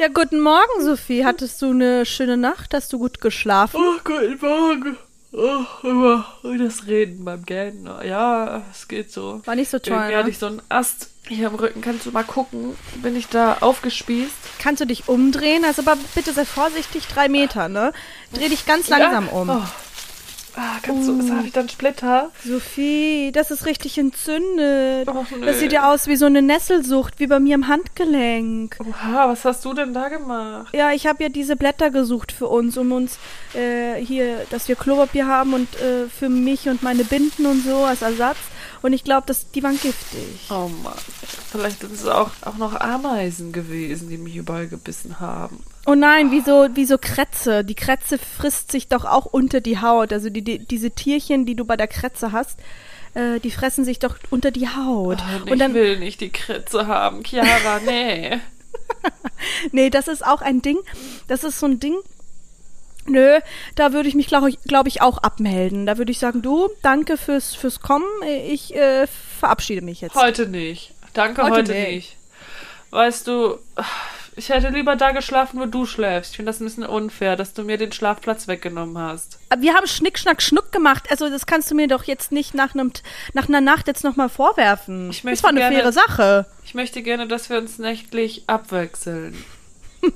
Ja, guten Morgen, Sophie. Hattest du eine schöne Nacht? Hast du gut geschlafen? Oh, guten Morgen. Oh, immer das Reden beim Gähnen. Ja, es geht so. War nicht so toll, Irgendwie ne? hatte ich so einen Ast hier am Rücken. Kannst du mal gucken? Bin ich da aufgespießt? Kannst du dich umdrehen? Also aber bitte sei vorsichtig, drei Meter, ne? Dreh dich ganz langsam ja. um. Oh. Ah, kannst du, was habe ich dann Splitter? Sophie, das ist richtig entzündet. Oh, das sieht ja aus wie so eine Nesselsucht, wie bei mir im Handgelenk. Oha, was hast du denn da gemacht? Ja, ich habe ja diese Blätter gesucht für uns, um uns äh, hier, dass wir Klopapier haben und äh, für mich und meine Binden und so als Ersatz. Und ich glaube, die waren giftig. Oh Mann, vielleicht sind es auch, auch noch Ameisen gewesen, die mich überall gebissen haben. Oh nein, wie so, wie so Krätze. Die Krätze frisst sich doch auch unter die Haut. Also die, die, diese Tierchen, die du bei der Krätze hast, äh, die fressen sich doch unter die Haut. Oh, und dann, ich will nicht die Krätze haben, Chiara, nee. nee, das ist auch ein Ding. Das ist so ein Ding. Nö, da würde ich mich, glaube ich, glaub ich, auch abmelden. Da würde ich sagen, du, danke fürs, fürs Kommen. Ich äh, verabschiede mich jetzt. Heute nicht. Danke, heute, heute nicht. nicht. Weißt du, ich hätte lieber da geschlafen, wo du schläfst. Ich finde das ein bisschen unfair, dass du mir den Schlafplatz weggenommen hast. Wir haben Schnick, Schnack, Schnuck gemacht. Also das kannst du mir doch jetzt nicht nach, einem, nach einer Nacht jetzt nochmal vorwerfen. Ich das war eine gerne, faire Sache. Ich möchte gerne, dass wir uns nächtlich abwechseln.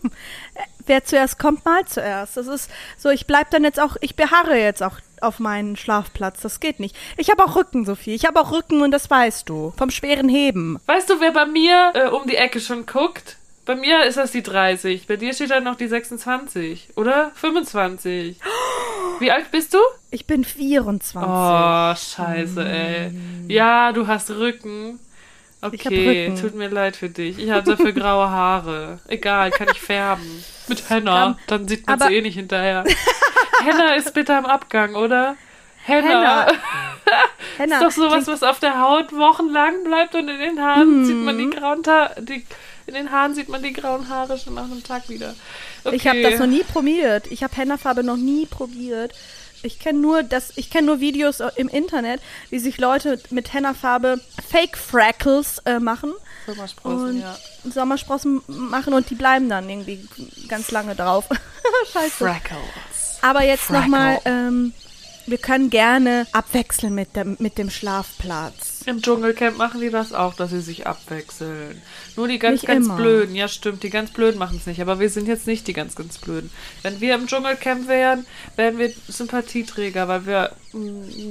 Wer zuerst kommt, mal zuerst. Das ist so, ich bleib dann jetzt auch, ich beharre jetzt auch auf meinen Schlafplatz. Das geht nicht. Ich habe auch Rücken, Sophie. Ich habe auch Rücken und das weißt du. Vom schweren Heben. Weißt du, wer bei mir äh, um die Ecke schon guckt? Bei mir ist das die 30. Bei dir steht dann noch die 26. Oder? 25. Wie alt bist du? Ich bin 24. Oh, scheiße, ey. Ja, du hast Rücken. Okay, Rücken. tut mir leid für dich. Ich habe dafür graue Haare. Egal, kann ich färben. Mit Henna. Dann sieht man es eh nicht hinterher. Henna ist bitte am Abgang, oder? Henna. Henna. ist doch sowas, was auf der Haut wochenlang bleibt und in den Haaren Mhm. sieht man die grauen Haare. Die, in den Haaren sieht man die grauen Haare schon nach einem Tag wieder. Okay. Ich habe das noch nie probiert. Ich habe Hennafarbe noch nie probiert. Ich kenne nur das, ich kenne nur Videos im Internet, wie sich Leute mit Hennafarbe Fake Freckles äh, machen Sommersprossen, und ja. Sommersprossen machen und die bleiben dann irgendwie ganz lange drauf. Scheiße. Freckles. Aber jetzt nochmal, ähm, wir können gerne abwechseln mit dem, mit dem Schlafplatz. Im Dschungelcamp machen die das auch, dass sie sich abwechseln. Nur die ganz, Nicht ganz immer. Blöden. Ja, stimmt, die ganz Blöden machen es nicht. Aber wir sind jetzt nicht die ganz, ganz Blöden. Wenn wir im Dschungelcamp wären, wären wir Sympathieträger, weil wir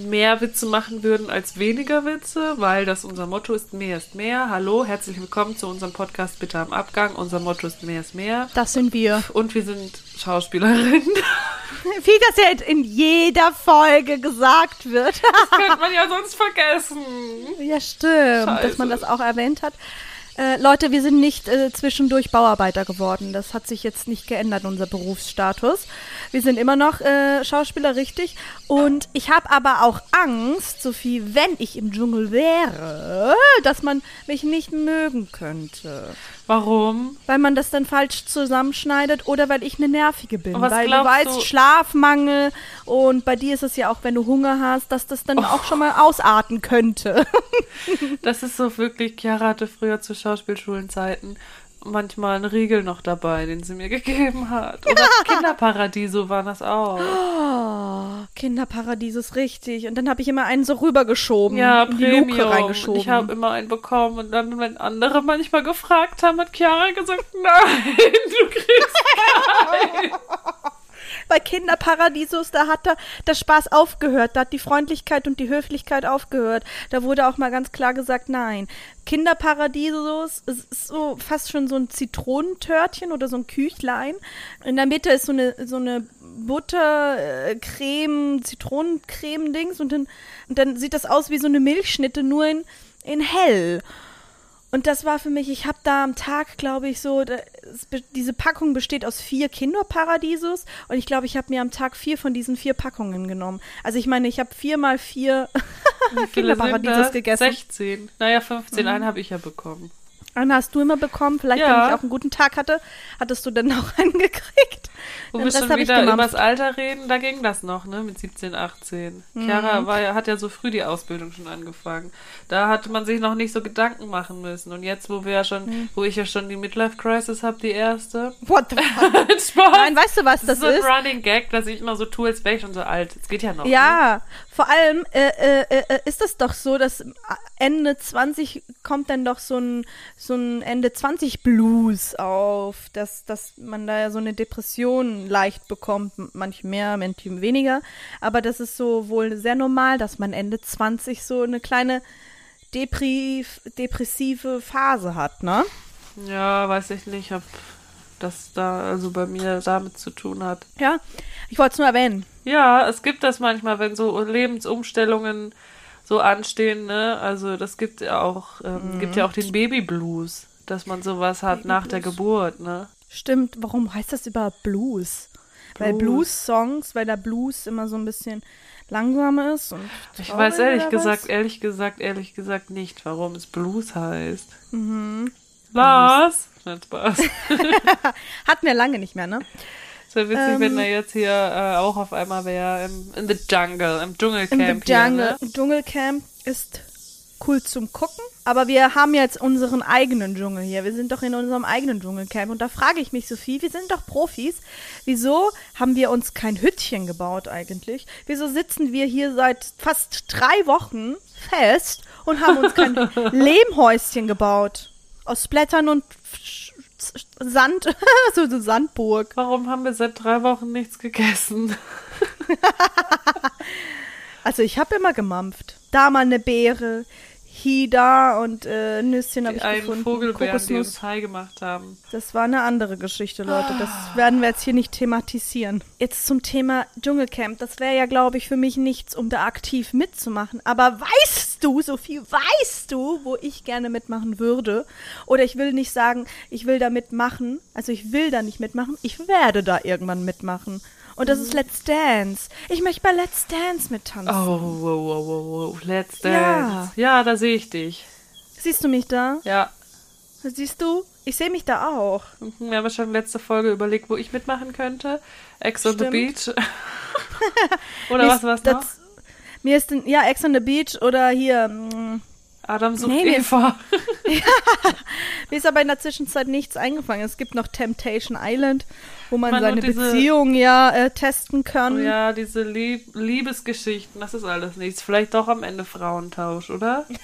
mehr Witze machen würden als weniger Witze, weil das unser Motto ist, mehr ist mehr. Hallo, herzlich willkommen zu unserem Podcast Bitte am Abgang. Unser Motto ist, mehr ist mehr. Das sind wir. Und wir sind Schauspielerinnen. Wie das ja in jeder Folge gesagt wird. Das könnte man ja sonst vergessen. Ja, stimmt, dass Scheiße. man das auch erwähnt hat. Äh, Leute, wir sind nicht äh, zwischendurch Bauarbeiter geworden. Das hat sich jetzt nicht geändert, unser Berufsstatus. Wir sind immer noch äh, Schauspieler, richtig. Und ich habe aber auch Angst, Sophie, wenn ich im Dschungel wäre, dass man mich nicht mögen könnte. Warum? Weil man das dann falsch zusammenschneidet oder weil ich eine Nervige bin. Weil du weißt, du- Schlafmangel und bei dir ist es ja auch, wenn du Hunger hast, dass das dann auch schon mal ausarten könnte. Das ist so wirklich, Chiara hatte früher zu Schauspielschulenzeiten manchmal einen Riegel noch dabei, den sie mir gegeben hat. Oder Kinderparadiso waren das auch. Oh, Kinderparadies ist richtig. Und dann habe ich immer einen so rübergeschoben. Ja, in die Luke reingeschoben. Ich habe immer einen bekommen und dann, wenn andere manchmal gefragt haben, hat Chiara gesagt, nein, du kriegst keinen. Bei Kinderparadiesos, da hat der, der Spaß aufgehört. Da hat die Freundlichkeit und die Höflichkeit aufgehört. Da wurde auch mal ganz klar gesagt, nein. Kinderparadiesos es ist so fast schon so ein Zitronentörtchen oder so ein Küchlein. In der Mitte ist so eine, so eine Butter, äh, Creme, Zitronencreme-Dings und dann, und dann sieht das aus wie so eine Milchschnitte, nur in, in hell. Und das war für mich, ich habe da am Tag, glaube ich, so, da, es be- diese Packung besteht aus vier Kinderparadiesos und ich glaube, ich habe mir am Tag vier von diesen vier Packungen genommen. Also ich meine, ich habe vier mal vier das? gegessen. 16. Naja, 15. Einen habe ich ja bekommen. Einen hast du immer bekommen. Vielleicht, Ja. wenn ich auch einen guten Tag hatte, hattest du dann auch einen gekriegt. Wo Den wir schon wieder gemampft. übers Alter reden, da ging das noch, ne, mit 17, 18. Mhm. Chiara war, hat ja so früh die Ausbildung schon angefangen. Da hatte man sich noch nicht so Gedanken machen müssen. Und jetzt, wo wir ja schon, Mhm. wo ich ja schon die Midlife-Crisis habe, die erste. What the fuck? Nein, weißt du, was das das ist ist? so ein Running Gag, dass ich immer so tue, als wäre ich schon so alt. Es geht ja noch. Ne? Ja, vor allem äh, äh, äh, ist es doch so, dass Ende 20 kommt dann doch so ein, so ein Ende 20 Blues auf, dass, dass man da ja so eine Depression leicht bekommt, manche mehr, manche weniger. Aber das ist so wohl sehr normal, dass man Ende 20 so eine kleine Depri depressive Phase hat, ne? Ja, weiß ich nicht, ob das da also bei mir damit zu tun hat. Ja, ich wollte es nur erwähnen. Ja, es gibt das manchmal, wenn so Lebensumstellungen so anstehen, ne? Also das gibt ja auch, ähm, gibt ja auch den Babyblues, dass man sowas hat nach der Geburt, ne? Stimmt, warum heißt das überhaupt Blues? Weil Blues. Blues-Songs, weil der Blues immer so ein bisschen langsam ist und Ich weiß ehrlich gesagt, was? ehrlich gesagt, ehrlich gesagt nicht, warum es Blues heißt. Mhm. Lars? Nein, Spaß. Hatten wir lange nicht mehr, ne? Es wäre witzig, Ähm. wenn er jetzt hier äh, auch auf einmal wäre im in the jungle, im Im Dschungelcamp The Jungle. hier, ne? Dschungelcamp ist cool zum Gucken, aber wir haben jetzt unseren eigenen Dschungel hier. Wir sind doch in unserem eigenen Dschungelcamp und da frage ich mich, Sophie, wir sind doch Profis. Wieso haben wir uns kein Hüttchen gebaut eigentlich? Wieso sitzen wir hier seit fast drei Wochen fest und haben uns kein Lehmhäuschen gebaut? Aus Blättern und Sand, so eine Sandburg. Warum haben wir seit drei Wochen nichts gegessen? Also ich habe immer gemampft. Da mal eine Beere, hier da und äh, Nüsschen habe ich einen gefunden. Vogelbeeren, die uns high gemacht haben. Das war eine andere Geschichte, Leute. Das Ah. werden wir jetzt hier nicht thematisieren. Jetzt zum Thema Dschungelcamp. Das wäre ja, glaube ich, für mich nichts, um da aktiv mitzumachen. Aber weißt du, Sophie, weißt du, wo ich gerne mitmachen würde? Oder ich will nicht sagen, ich will da mitmachen. Also ich will da nicht mitmachen. Ich werde da irgendwann mitmachen. Und das Mhm. ist Let's Dance. Ich möchte bei Let's Dance mittanzen. Oh, wow, wow, wow, wow. Let's Ja. dance. Ja, da sehe ich dich. Siehst du mich da? Ja. Siehst du? Ich sehe mich da auch. Mhm, Wir haben ja schon letzte Folge überlegt, wo ich mitmachen könnte. Ex on the. Beach. Oder was war's das- noch? Mir ist denn, ja, Ex on the Beach oder hier. mm, Adam sucht Nee, mir ist- Eva. Mir ist aber in der Zwischenzeit nichts eingefallen. Es gibt noch Temptation Island, wo man Man, seine diese- Beziehung ja äh, testen kann. Oh ja, diese Lieb Liebesgeschichten, das ist alles nichts. Vielleicht doch am Ende Frauentausch, oder?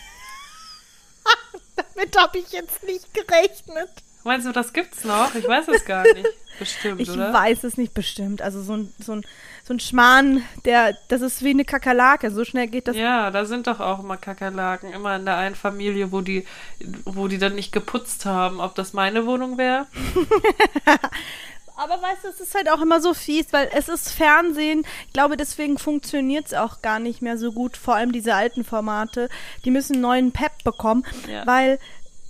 Damit habe ich jetzt nicht gerechnet. Meinst du, das gibt's noch? Ich weiß es gar nicht. Bestimmt, Ich oder? weiß es nicht bestimmt. Also so ein, so ein, so ein Schmarrn, der, das ist wie eine Kakerlake. So schnell geht das. Ja, da sind doch auch immer Kakerlaken, immer in der einen Familie, wo die, wo die dann nicht geputzt haben. Ob das meine Wohnung wäre? Aber weißt du, es ist halt auch immer so fies, weil es ist Fernsehen. Ich glaube, deswegen funktioniert es auch gar nicht mehr so gut. Vor allem diese alten Formate. Die müssen einen neuen Pep bekommen, Ja. weil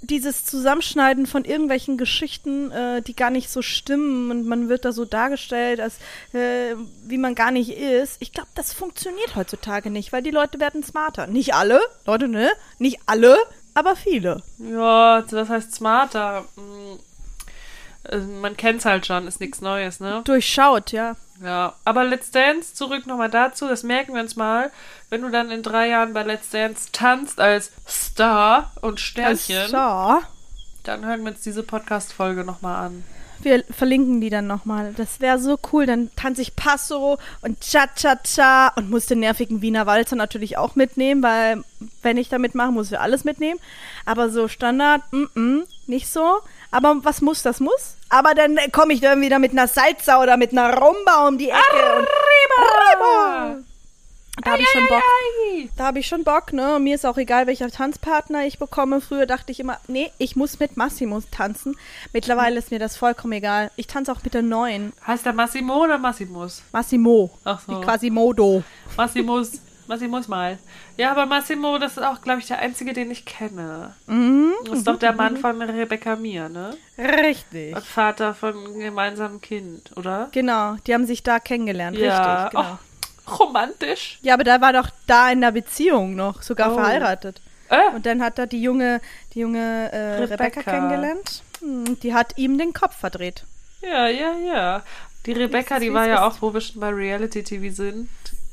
dieses Zusammenschneiden von irgendwelchen Geschichten, äh, die gar nicht so stimmen und man wird da so dargestellt, als äh, wie man gar nicht ist. Ich glaube, das funktioniert heutzutage nicht, weil die Leute werden smarter. Nicht alle, Leute, ne? Nicht alle, aber viele. Ja, das heißt smarter. Also Man kennt's halt schon, ist nichts Neues, ne? Durchschaut, ja. Ja, aber Let's Dance, zurück nochmal dazu, das merken wir uns mal, wenn du dann in drei Jahren bei Let's Dance tanzt als Star und Sternchen, So. dann hören wir uns diese Podcast-Folge nochmal an. Wir verlinken die dann nochmal. Das wäre so cool. Dann tanze ich Passo und Cha-Cha-Cha und muss den nervigen Wiener Walzer natürlich auch mitnehmen, weil wenn ich da mitmache, muss wir alles mitnehmen. Aber so Standard, mm -mm, nicht so. Aber was muss, das muss. Aber dann komme ich dann wieder mit einer Salsa oder mit einer Rumba um die Ecke. Und Arriba! Da habe ich schon Bock. Da habe ich schon Bock, ne? Mir ist auch egal, welcher Tanzpartner ich bekomme. Früher dachte ich immer, nee, ich muss mit Massimo tanzen. Mittlerweile ist mir das vollkommen egal. Ich tanze auch mit der neuen. Heißt der Massimo oder Massimus? Massimo. Ach so. Wie quasi Massimus, Massimus mal. Ja, aber Massimo, das ist auch, glaube ich, der einzige, den ich kenne. Mhm. Das ist doch der Mann von Rebecca Mir, ne? Richtig. Und Vater von einem gemeinsamen Kind, oder? Genau, die haben sich da kennengelernt. ja. Richtig, genau. Oh, romantisch. Ja, aber da war doch da in der Beziehung noch, sogar Oh. verheiratet. Äh? Und dann hat er die junge, die junge äh, Rebecca. Rebecca. kennengelernt. Hm, Die hat ihm den Kopf verdreht. Ja, ja, ja. Die Rebecca, die war ja ist. auch, wo wir schon bei Reality TV sind,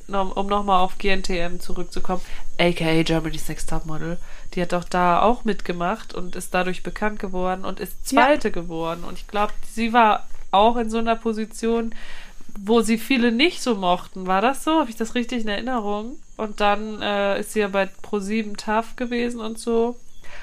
um nochmal auf GNTM zurückzukommen, aka Germany's Next Topmodel. Die hat doch da auch mitgemacht und ist dadurch bekannt geworden und ist Ja. Zweite geworden. Und ich glaube, sie war auch in so einer Position, wo sie viele nicht so mochten. War das so? Habe ich das richtig in Erinnerung? Und dann äh, ist sie ja bei Pro7 tough gewesen und so.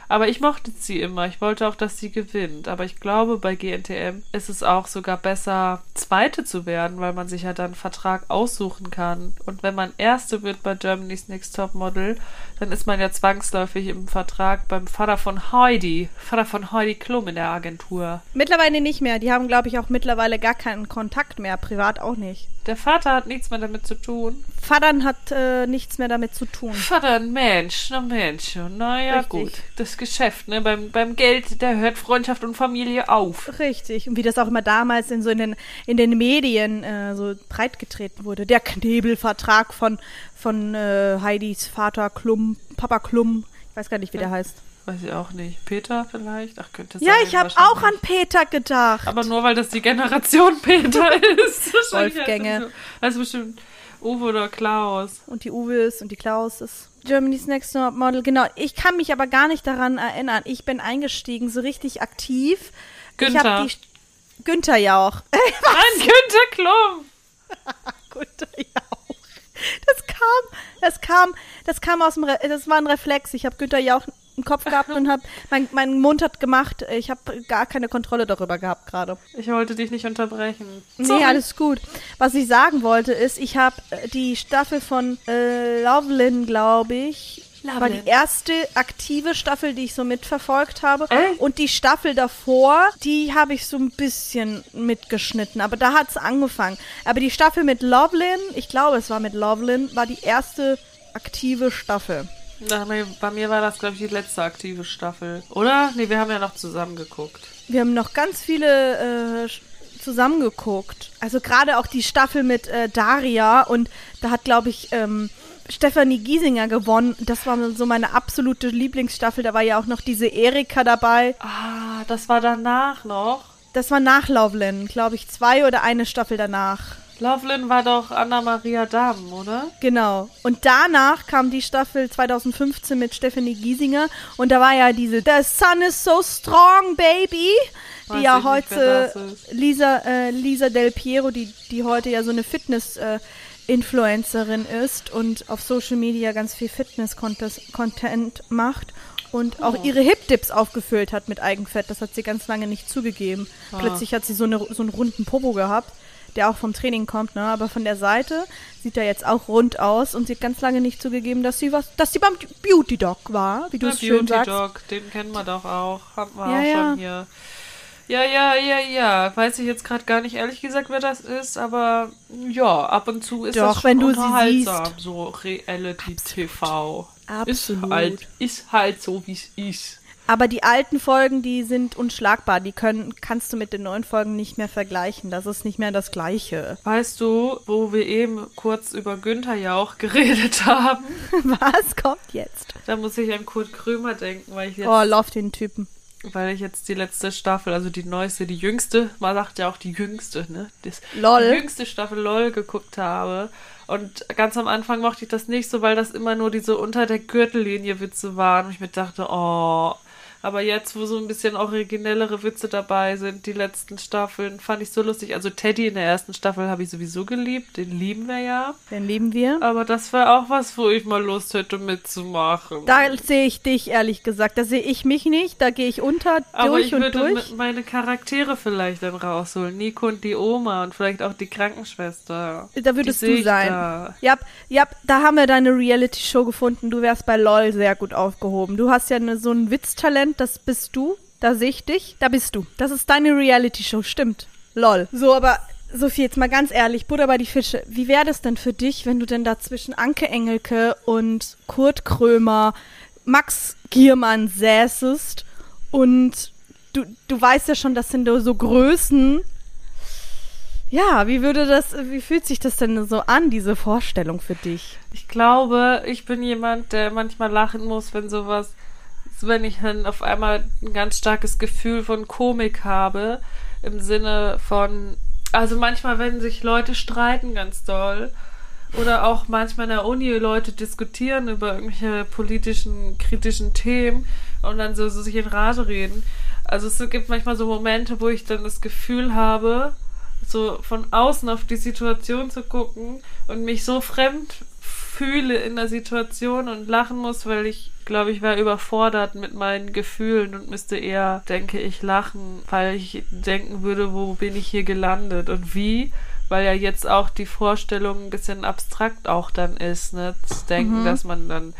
Aber ich mochte sie immer. Ich wollte auch, dass sie gewinnt. Aber ich glaube, bei GNTM ist es auch sogar besser, Zweite zu werden, weil man sich ja dann einen Vertrag aussuchen kann. Und wenn man Erste wird bei Germany's Next Top Model, dann ist man ja zwangsläufig im Vertrag beim Vater von Heidi. Vater von Heidi Klum in der Agentur. Mittlerweile nicht mehr. Die haben, glaube ich, auch mittlerweile gar keinen Kontakt mehr. Privat auch nicht. Der Vater hat nichts mehr damit zu tun. Vatern hat äh, nichts mehr damit zu tun. Vater, Mensch, ein Mensch. Naja, Richtig. gut. Das Geschäft, ne? Beim, beim Geld, da hört Freundschaft und Familie auf. Richtig. Und wie das auch immer damals in so in den, in den Medien äh, so breitgetreten wurde. Der Knebelvertrag von, von äh, Heidis Vater Klum, Papa Klum. Ich weiß gar nicht, wie der heißt. Weiß ich auch nicht. Peter vielleicht? Ach, könnte Ja, sein. ich habe auch an Peter gedacht. Aber nur weil das die Generation Peter ist. Wolfgänge. heißt es so- heißt bestimmt Uwe oder Klaus. und die Uwes und die Klauses. Germany's Next Top Model, genau. Ich kann mich aber gar nicht daran erinnern. Ich bin eingestiegen, so richtig aktiv. Ich Günther. hab die Günther Jauch. Nein, Günther Klum. Günther Jauch. Das kam, das kam, das kam aus dem, Re das war ein Reflex. Ich habe Günther Jauch im Kopf gehabt und habe, mein, mein Mund hat gemacht. Ich habe gar keine Kontrolle darüber gehabt gerade. Ich wollte dich nicht unterbrechen. Nee, alles gut. Was ich sagen wollte ist, ich habe äh, die Staffel von äh, Lovelin, glaube ich, war Lovelin. die erste aktive Staffel, die ich so mitverfolgt habe. Echt? Und die Staffel davor, die habe ich so ein bisschen mitgeschnitten. Aber da hat es angefangen. Aber die Staffel mit Lovelin, ich glaube, es war mit Lovelin, war die erste aktive Staffel. Na, bei mir war das, glaube ich, die letzte aktive Staffel. Oder? Nee, wir haben ja noch zusammen geguckt. Wir haben noch ganz viele äh, zusammengeguckt. Also gerade auch die Staffel mit äh, Daria und da hat, glaube ich, ähm, Stefanie Giesinger gewonnen. Das war so meine absolute Lieblingsstaffel. Da war ja auch noch diese Erika dabei. Ah, das war danach noch. Das war nach Loveland, glaube ich, zwei oder eine Staffel danach. Lovelin war doch Anna-Maria Damm, oder? Genau. Und danach kam die Staffel 2015 mit Stephanie Giesinger und da war ja diese The Sun is so strong, baby, Weiß die ja nicht, heute ist. Lisa äh, Lisa Del Piero, die die heute ja so eine Fitness äh, Influencerin ist und auf Social Media ganz viel Fitness Content macht und Oh. auch ihre Hip Dips aufgefüllt hat mit Eigenfett. Das hat sie ganz lange nicht zugegeben. Ah. Plötzlich hat sie so eine so einen runden Popo gehabt der auch vom Training kommt, ne? Aber von der Seite sieht er jetzt auch rund aus und sie hat ganz lange nicht zugegeben, dass sie was, dass sie beim Beauty Dog war, wie du es schön Beauty sagst. Dog, den kennen wir doch auch. Haben wir Ja, auch ja. schon hier. Ja, ja, ja, ja. Weiß ich jetzt gerade gar nicht ehrlich gesagt, wer das ist, aber ja, ab und zu ist Doch, das schon wenn du sie unterhaltsam, siehst. so Reality TV. Absolut. Ist halt, ist halt so, wie es ist. Aber die alten Folgen, die sind unschlagbar. Die können, kannst du mit den neuen Folgen nicht mehr vergleichen. Das ist nicht mehr das Gleiche. Weißt du, wo wir eben kurz über Günther Jauch geredet haben? Was kommt jetzt? Da muss ich an Kurt Krömer denken, weil ich jetzt, Oh, lauf den Typen. weil ich jetzt die letzte Staffel, also die neueste, die jüngste, man sagt ja auch die jüngste, ne? Das, Lol. Die jüngste Staffel LOL geguckt habe. Und ganz am Anfang mochte ich das nicht so, weil das immer nur diese unter der Gürtellinie Witze waren. Und ich mir dachte, oh. Aber jetzt, wo so ein bisschen originellere Witze dabei sind, die letzten Staffeln, fand ich so lustig. Also Teddy in der ersten Staffel habe ich sowieso geliebt, den lieben wir ja. Den lieben wir. Aber das wäre auch was, wo ich mal Lust hätte mitzumachen. Da sehe ich dich, ehrlich gesagt. Da sehe ich mich nicht. Da gehe ich unter, Aber durch ich und würde durch. meine Charaktere vielleicht dann rausholen. Nico und die Oma und vielleicht auch die Krankenschwester. Da würdest Die du sein. da. Ja, ja, da haben wir deine Reality-Show gefunden. Du wärst bei LOL sehr gut aufgehoben. Du hast ja ne, so ein Witztalent, das bist du. Da sehe ich dich. Da bist du. Das ist deine Reality-Show, stimmt. LOL. So, aber Sophie, jetzt mal ganz ehrlich, Butter bei die Fische. Wie wäre das denn für dich, wenn du denn da zwischen Anke Engelke und Kurt Krömer, Max Giermann säßest und du, du weißt ja schon, das sind so Größen, Ja, wie würde das, wie fühlt sich das denn so an, diese Vorstellung für dich? Ich glaube, ich bin jemand, der manchmal lachen muss, wenn sowas, wenn ich dann auf einmal ein ganz starkes Gefühl von Komik habe, im Sinne von, also manchmal, wenn sich Leute streiten ganz doll, oder auch manchmal in der Uni Leute diskutieren über irgendwelche politischen, kritischen Themen und dann so, so sich in Rage reden. Also es gibt manchmal so Momente, wo ich dann das Gefühl habe, so von außen auf die Situation zu gucken und mich so fremd fühle in der Situation und lachen muss, weil ich glaube, ich wäre überfordert mit meinen Gefühlen und müsste eher, denke ich, lachen, weil ich denken würde, wo bin ich hier gelandet und wie, weil ja jetzt auch die Vorstellung ein bisschen abstrakt auch dann ist, ne, zu denken, mhm. dass man dann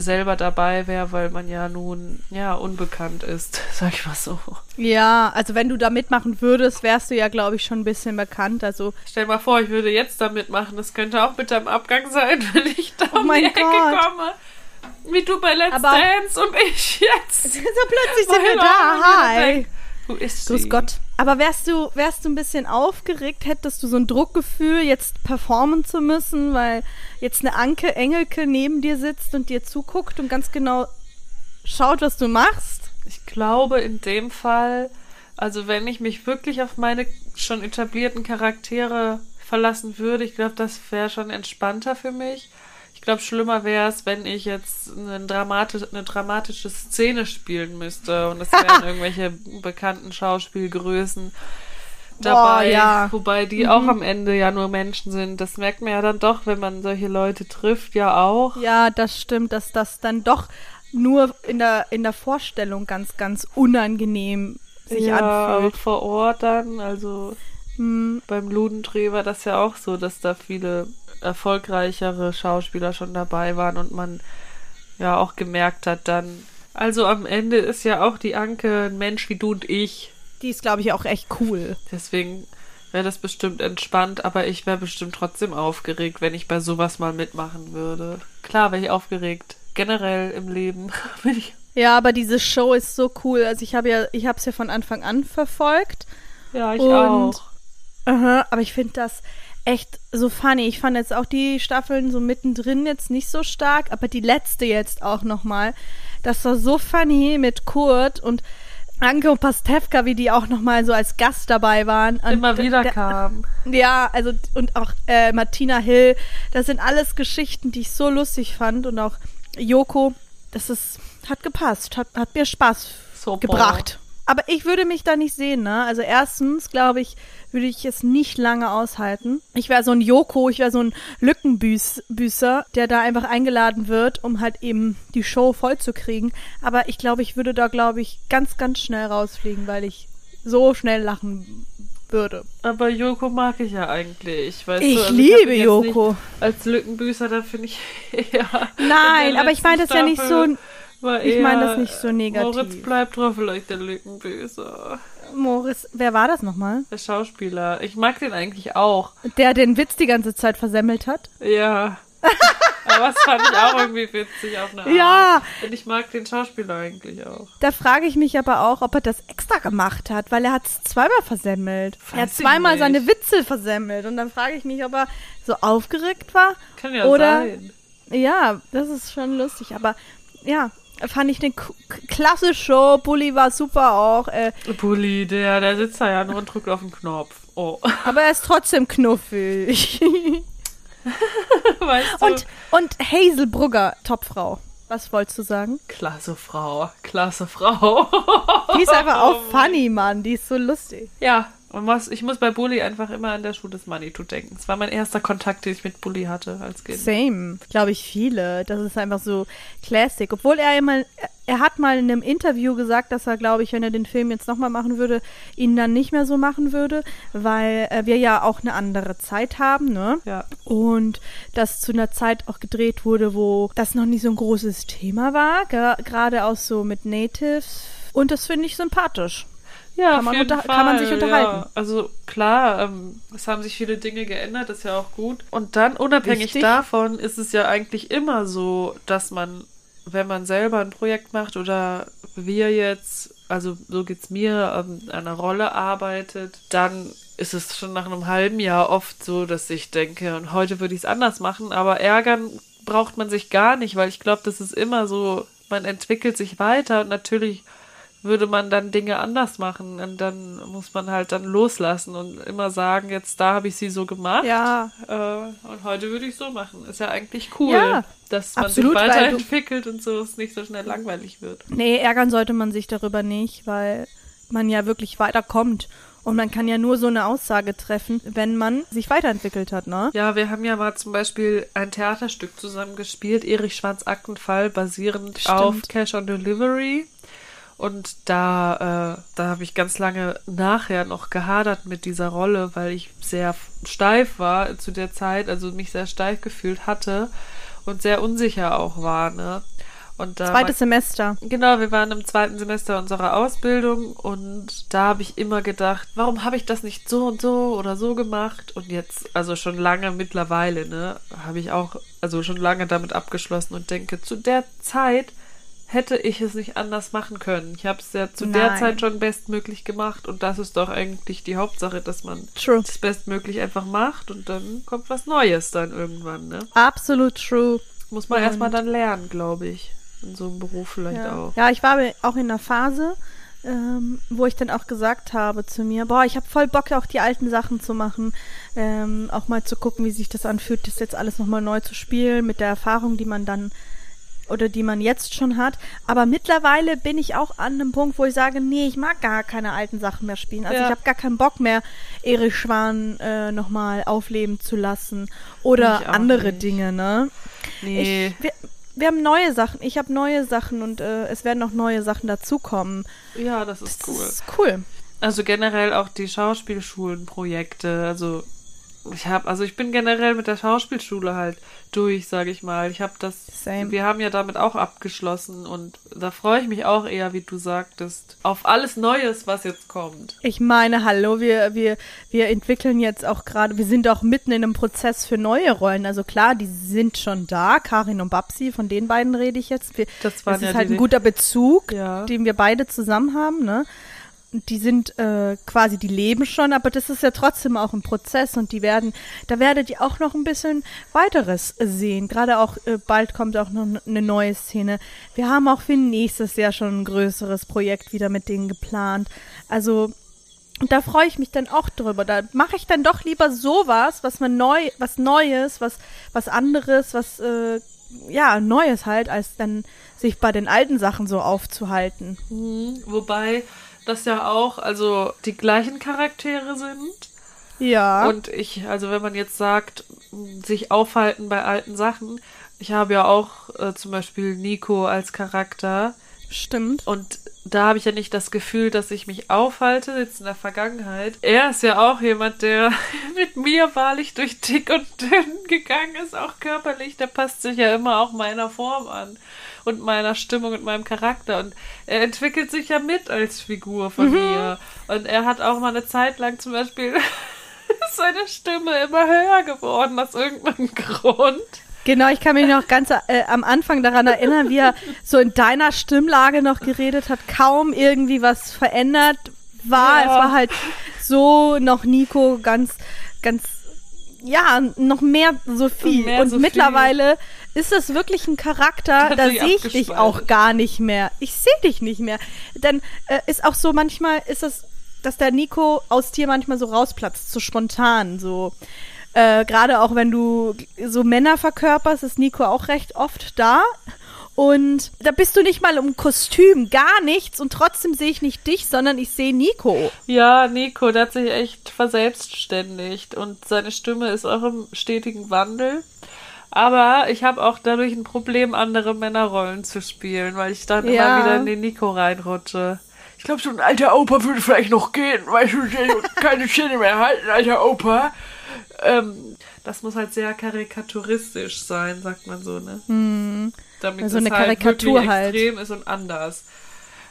selber dabei wäre, weil man ja nun ja unbekannt ist, sag ich mal so. Ja, also wenn du da mitmachen würdest, wärst du ja, glaube ich, schon ein bisschen bekannt. Also stell mal vor, ich würde jetzt da mitmachen. Das könnte auch mit deinem Abgang sein, wenn ich da oh um die Ecke Gott. komme. Wie du bei Let's Aber Dance und ich jetzt. So plötzlich sind wir da. Hi. Wo ist sie? Grüß Gott. Aber wärst du, wärst du ein bisschen aufgeregt, hättest du so ein Druckgefühl, jetzt performen zu müssen, weil jetzt eine Anke Engelke neben dir sitzt und dir zuguckt und ganz genau schaut, was du machst? Ich glaube, in dem Fall, also wenn ich mich wirklich auf meine schon etablierten Charaktere verlassen würde, ich glaube, das wäre schon entspannter für mich. Ich glaube, schlimmer wäre es, wenn ich jetzt eine, dramatisch, eine dramatische Szene spielen müsste und es wären irgendwelche bekannten Schauspielgrößen dabei, Boah, ja. wobei die mhm. auch am Ende ja nur Menschen sind. Das merkt man ja dann doch, wenn man solche Leute trifft, ja auch. Ja, das stimmt, dass das dann doch nur in der, in der Vorstellung ganz, ganz unangenehm sich ja, anfühlt. vor Ort dann, also hm. beim Ludendreh war das ja auch so, dass da viele erfolgreichere Schauspieler schon dabei waren und man ja auch gemerkt hat dann, also am Ende ist ja auch die Anke ein Mensch wie du und ich. Die ist, glaube ich, auch echt cool. Deswegen wäre das bestimmt entspannt, aber ich wäre bestimmt trotzdem aufgeregt, wenn ich bei sowas mal mitmachen würde. Klar wäre ich aufgeregt. Generell im Leben bin ich. Ja, aber diese Show ist so cool. Also ich habe ja, ich habe es ja von Anfang an verfolgt. Ja, ich und, auch. Aha, aber ich finde das, echt so funny. Ich fand jetzt auch die Staffeln so mittendrin jetzt nicht so stark, aber die letzte jetzt auch nochmal. Das war so funny mit Kurt und Anke und Pastewka, wie die auch nochmal so als Gast dabei waren. Und Immer wieder kamen. Ja, also und auch äh, Martina Hill. Das sind alles Geschichten, die ich so lustig fand und auch Joko. Das ist hat gepasst, hat, hat mir Spaß Super. gebracht. Aber ich würde mich da nicht sehen, ne? Also erstens, glaube ich, würde ich es nicht lange aushalten. Ich wäre so ein Joko, ich wäre so ein Lückenbüßer, der da einfach eingeladen wird, um halt eben die Show voll zu kriegen. Aber ich glaube, ich würde da, glaube ich, ganz, ganz schnell rausfliegen, weil ich so schnell lachen würde. Aber Joko mag ich ja eigentlich. Weißt ich du? Also liebe ich Joko. Als Lückenbüßer, da finde ich ja. Nein, aber ich meine das ja nicht so. Ich meine das nicht so negativ. Moritz bleibt drauf, vielleicht der Lückenböse. Moritz, wer war das nochmal? Der Schauspieler. Ich mag den eigentlich auch. Der den Witz die ganze Zeit versemmelt hat? Ja. Aber das fand ich auch irgendwie witzig auf eine Art. Ja. Und ich mag den Schauspieler eigentlich auch. Da frage ich mich aber auch, ob er das extra gemacht hat, weil er hat es zweimal versemmelt. Weiß er hat zweimal nicht. seine Witze versemmelt. Und dann frage ich mich, ob er so aufgeregt war. Kann ja oder, sein. Ja, das ist schon lustig. Aber ja, fand ich eine klasse Show. Bully war super auch. Äh, Bully, der, der sitzt da ja nur und drückt auf den Knopf. Oh. Aber er ist trotzdem knuffig. weißt du? Und, und Hazel Brugger, Topfrau. Was wolltest du sagen? Klasse Frau, klasse Frau. die ist einfach auch funny, Mann. Die ist so lustig. Ja, und was, ich muss bei Bully einfach immer an der Schule des Manitou denken. Es war mein erster Kontakt, den ich mit Bully hatte als Kind. Same. Glaube ich viele. Das ist einfach so Classic. Obwohl er immer, er hat mal in einem Interview gesagt, dass er, glaube ich, wenn er den Film jetzt nochmal machen würde, ihn dann nicht mehr so machen würde, weil äh, wir ja auch eine andere Zeit haben, ne? Ja. Und das zu einer Zeit auch gedreht wurde, wo das noch nicht so ein großes Thema war, gerade auch so mit Natives. Und das finde ich sympathisch. Ja, kann, man, Fall, kann man sich unterhalten. Ja. Also klar, ähm, es haben sich viele Dinge geändert, das ist ja auch gut. Und dann, unabhängig Wichtig. davon, ist es ja eigentlich immer so, dass man, wenn man selber ein Projekt macht oder wir jetzt, also so geht's mir, ähm, an einer Rolle arbeitet, dann ist es schon nach einem halben Jahr oft so, dass ich denke, und heute würde ich es anders machen, aber ärgern braucht man sich gar nicht, weil ich glaube, das ist immer so, man entwickelt sich weiter und natürlich würde man dann Dinge anders machen und dann muss man halt dann loslassen und immer sagen, jetzt da habe ich sie so gemacht Ja. äh, und heute würde ich so machen. Ist ja eigentlich cool, Ja, dass man absolut, sich weiterentwickelt und so es nicht so schnell langweilig wird. Nee, ärgern sollte man sich darüber nicht, weil man ja wirklich weiterkommt. Und man kann ja nur so eine Aussage treffen, wenn man sich weiterentwickelt hat, ne? Ja, wir haben ja mal zum Beispiel ein Theaterstück zusammen gespielt, Erich Schwanz Aktenfall, basierend Stimmt. auf Cash on Delivery. Und da, äh, da habe ich ganz lange nachher noch gehadert mit dieser Rolle, weil ich sehr steif war zu der Zeit, also mich sehr steif gefühlt hatte und sehr unsicher auch war, ne? Und da Zweites Semester. Genau, wir waren im zweiten Semester unserer Ausbildung und da habe ich immer gedacht, warum habe ich das nicht so und so oder so gemacht? Und jetzt, also schon lange mittlerweile, ne, habe ich auch, also schon lange damit abgeschlossen und denke, zu der Zeit hätte ich es nicht anders machen können. Ich habe es ja zu der Nein. Zeit schon bestmöglich gemacht und das ist doch eigentlich die Hauptsache, dass man True. es bestmöglich einfach macht und dann kommt was Neues dann irgendwann, ne? Absolut true. Muss man Und- erstmal dann lernen, glaube ich. In so einem Beruf vielleicht Ja. auch. ja, ich war auch in einer Phase, ähm, wo ich dann auch gesagt habe zu mir, boah, ich habe voll Bock, auch die alten Sachen zu machen, ähm, auch mal zu gucken, wie sich das anfühlt, das jetzt alles nochmal neu zu spielen, mit der Erfahrung, die man dann oder die man jetzt schon hat. Aber mittlerweile bin ich auch an einem Punkt, wo ich sage, nee, ich mag gar keine alten Sachen mehr spielen. Also Ja. ich habe gar keinen Bock mehr, Erich Schwan äh, nochmal aufleben zu lassen oder andere nicht. Dinge, ne? Nee. Ich, wir, wir haben neue Sachen. Ich habe neue Sachen und äh, es werden noch neue Sachen dazukommen. Ja, das ist Das cool. ist cool. Also generell auch die Schauspielschulenprojekte. Also ich habe, also ich bin generell mit der Schauspielschule halt durch, sage ich mal. Ich habe das, Same. wir haben ja damit auch abgeschlossen und da freue ich mich auch eher, wie du sagtest, auf alles Neues, was jetzt kommt. Ich meine, hallo, wir, wir, wir entwickeln jetzt auch gerade, wir sind auch mitten in einem Prozess für neue Rollen. Also klar, die sind schon da, Karin und Babsi, von den beiden rede ich jetzt. Wir, Das das ja ist halt ein guter Bezug, Ja. den wir beide zusammen haben, ne? Die sind äh, quasi, die leben schon, aber das ist ja trotzdem auch ein Prozess und die werden, da werdet ihr auch noch ein bisschen weiteres sehen. Gerade auch äh, bald kommt auch noch eine neue Szene. Wir haben auch für nächstes Jahr schon ein größeres Projekt wieder mit denen geplant. Also und da freue ich mich dann auch drüber. Da mache ich dann doch lieber sowas, was man neu, was Neues, was, was anderes, was äh, ja Neues halt, als dann sich bei den alten Sachen so aufzuhalten. Mhm. Wobei das ja auch, also die gleichen Charaktere sind. Ja. Und ich, also wenn man jetzt sagt, sich aufhalten bei alten Sachen, ich habe ja auch äh, zum Beispiel Nico als Charakter stimmt. und da habe ich ja nicht das Gefühl, dass ich mich aufhalte, jetzt in der Vergangenheit. Er ist ja auch jemand, der mit mir wahrlich durch dick und dünn gegangen ist, auch körperlich. Der passt sich ja immer auch meiner Form an und meiner Stimmung und meinem Charakter. Und er entwickelt sich ja mit als Figur von mir. Und er hat auch mal eine Zeit lang zum Beispiel seine Stimme immer höher geworden aus irgendeinem Grund. Genau, ich kann mich noch ganz äh, am Anfang daran erinnern, wie er so in deiner Stimmlage noch geredet hat, kaum irgendwie was verändert war. Ja. Es war halt so noch Nico ganz, ganz, ja, noch mehr Sophie. Mehr Und Sophie. mittlerweile ist das wirklich ein Charakter, da sehe ich dich auch gar nicht mehr. Ich sehe dich nicht mehr. Dann äh, ist auch so manchmal, ist es, dass der Nico aus dir manchmal so rausplatzt, so spontan, so. Äh, Gerade auch wenn du so Männer verkörperst, ist Nico auch recht oft da. Und da bist du nicht mal im Kostüm, gar nichts. Und trotzdem sehe ich nicht dich, sondern ich sehe Nico. Ja, Nico, der hat sich echt verselbstständigt und seine Stimme ist auch im stetigen Wandel. Aber ich habe auch dadurch ein Problem, andere Männerrollen zu spielen, weil ich dann Ja. immer wieder in den Nico reinrutsche. Ich glaube, so ein alter Opa würde vielleicht noch gehen, weißt du, keine Szene mehr halten, alter Opa. Ähm, das muss halt sehr karikaturistisch sein, sagt man so, ne? Damit Also es eine halt Karikatur wirklich halt. extrem ist und anders.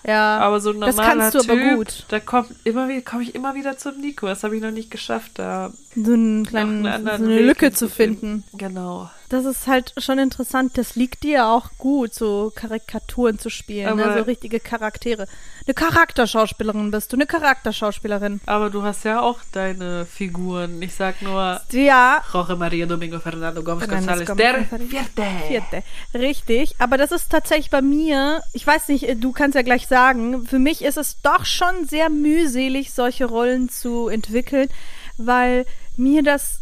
Ja, Aber so ein das normaler kannst du aber typ, gut. da kommt immer wieder, komme ich immer wieder zum Nico. Das habe ich noch nicht geschafft, da So, einen kleinen, einen so eine Weg Lücke zu finden. Genau. Das ist halt schon interessant. Das liegt dir auch gut, so Karikaturen zu spielen, ne? Aber- so richtige Charaktere. Eine Charakterschauspielerin bist du, eine Charakterschauspielerin. Aber du hast ja auch deine Figuren. Ich sag nur Ja, Jorge Maria Domingo Fernando Gomes González, der vierte. vierte. Richtig, aber das ist tatsächlich bei mir, ich weiß nicht, du kannst ja gleich sagen, für mich ist es doch schon sehr mühselig, solche Rollen zu entwickeln, weil mir das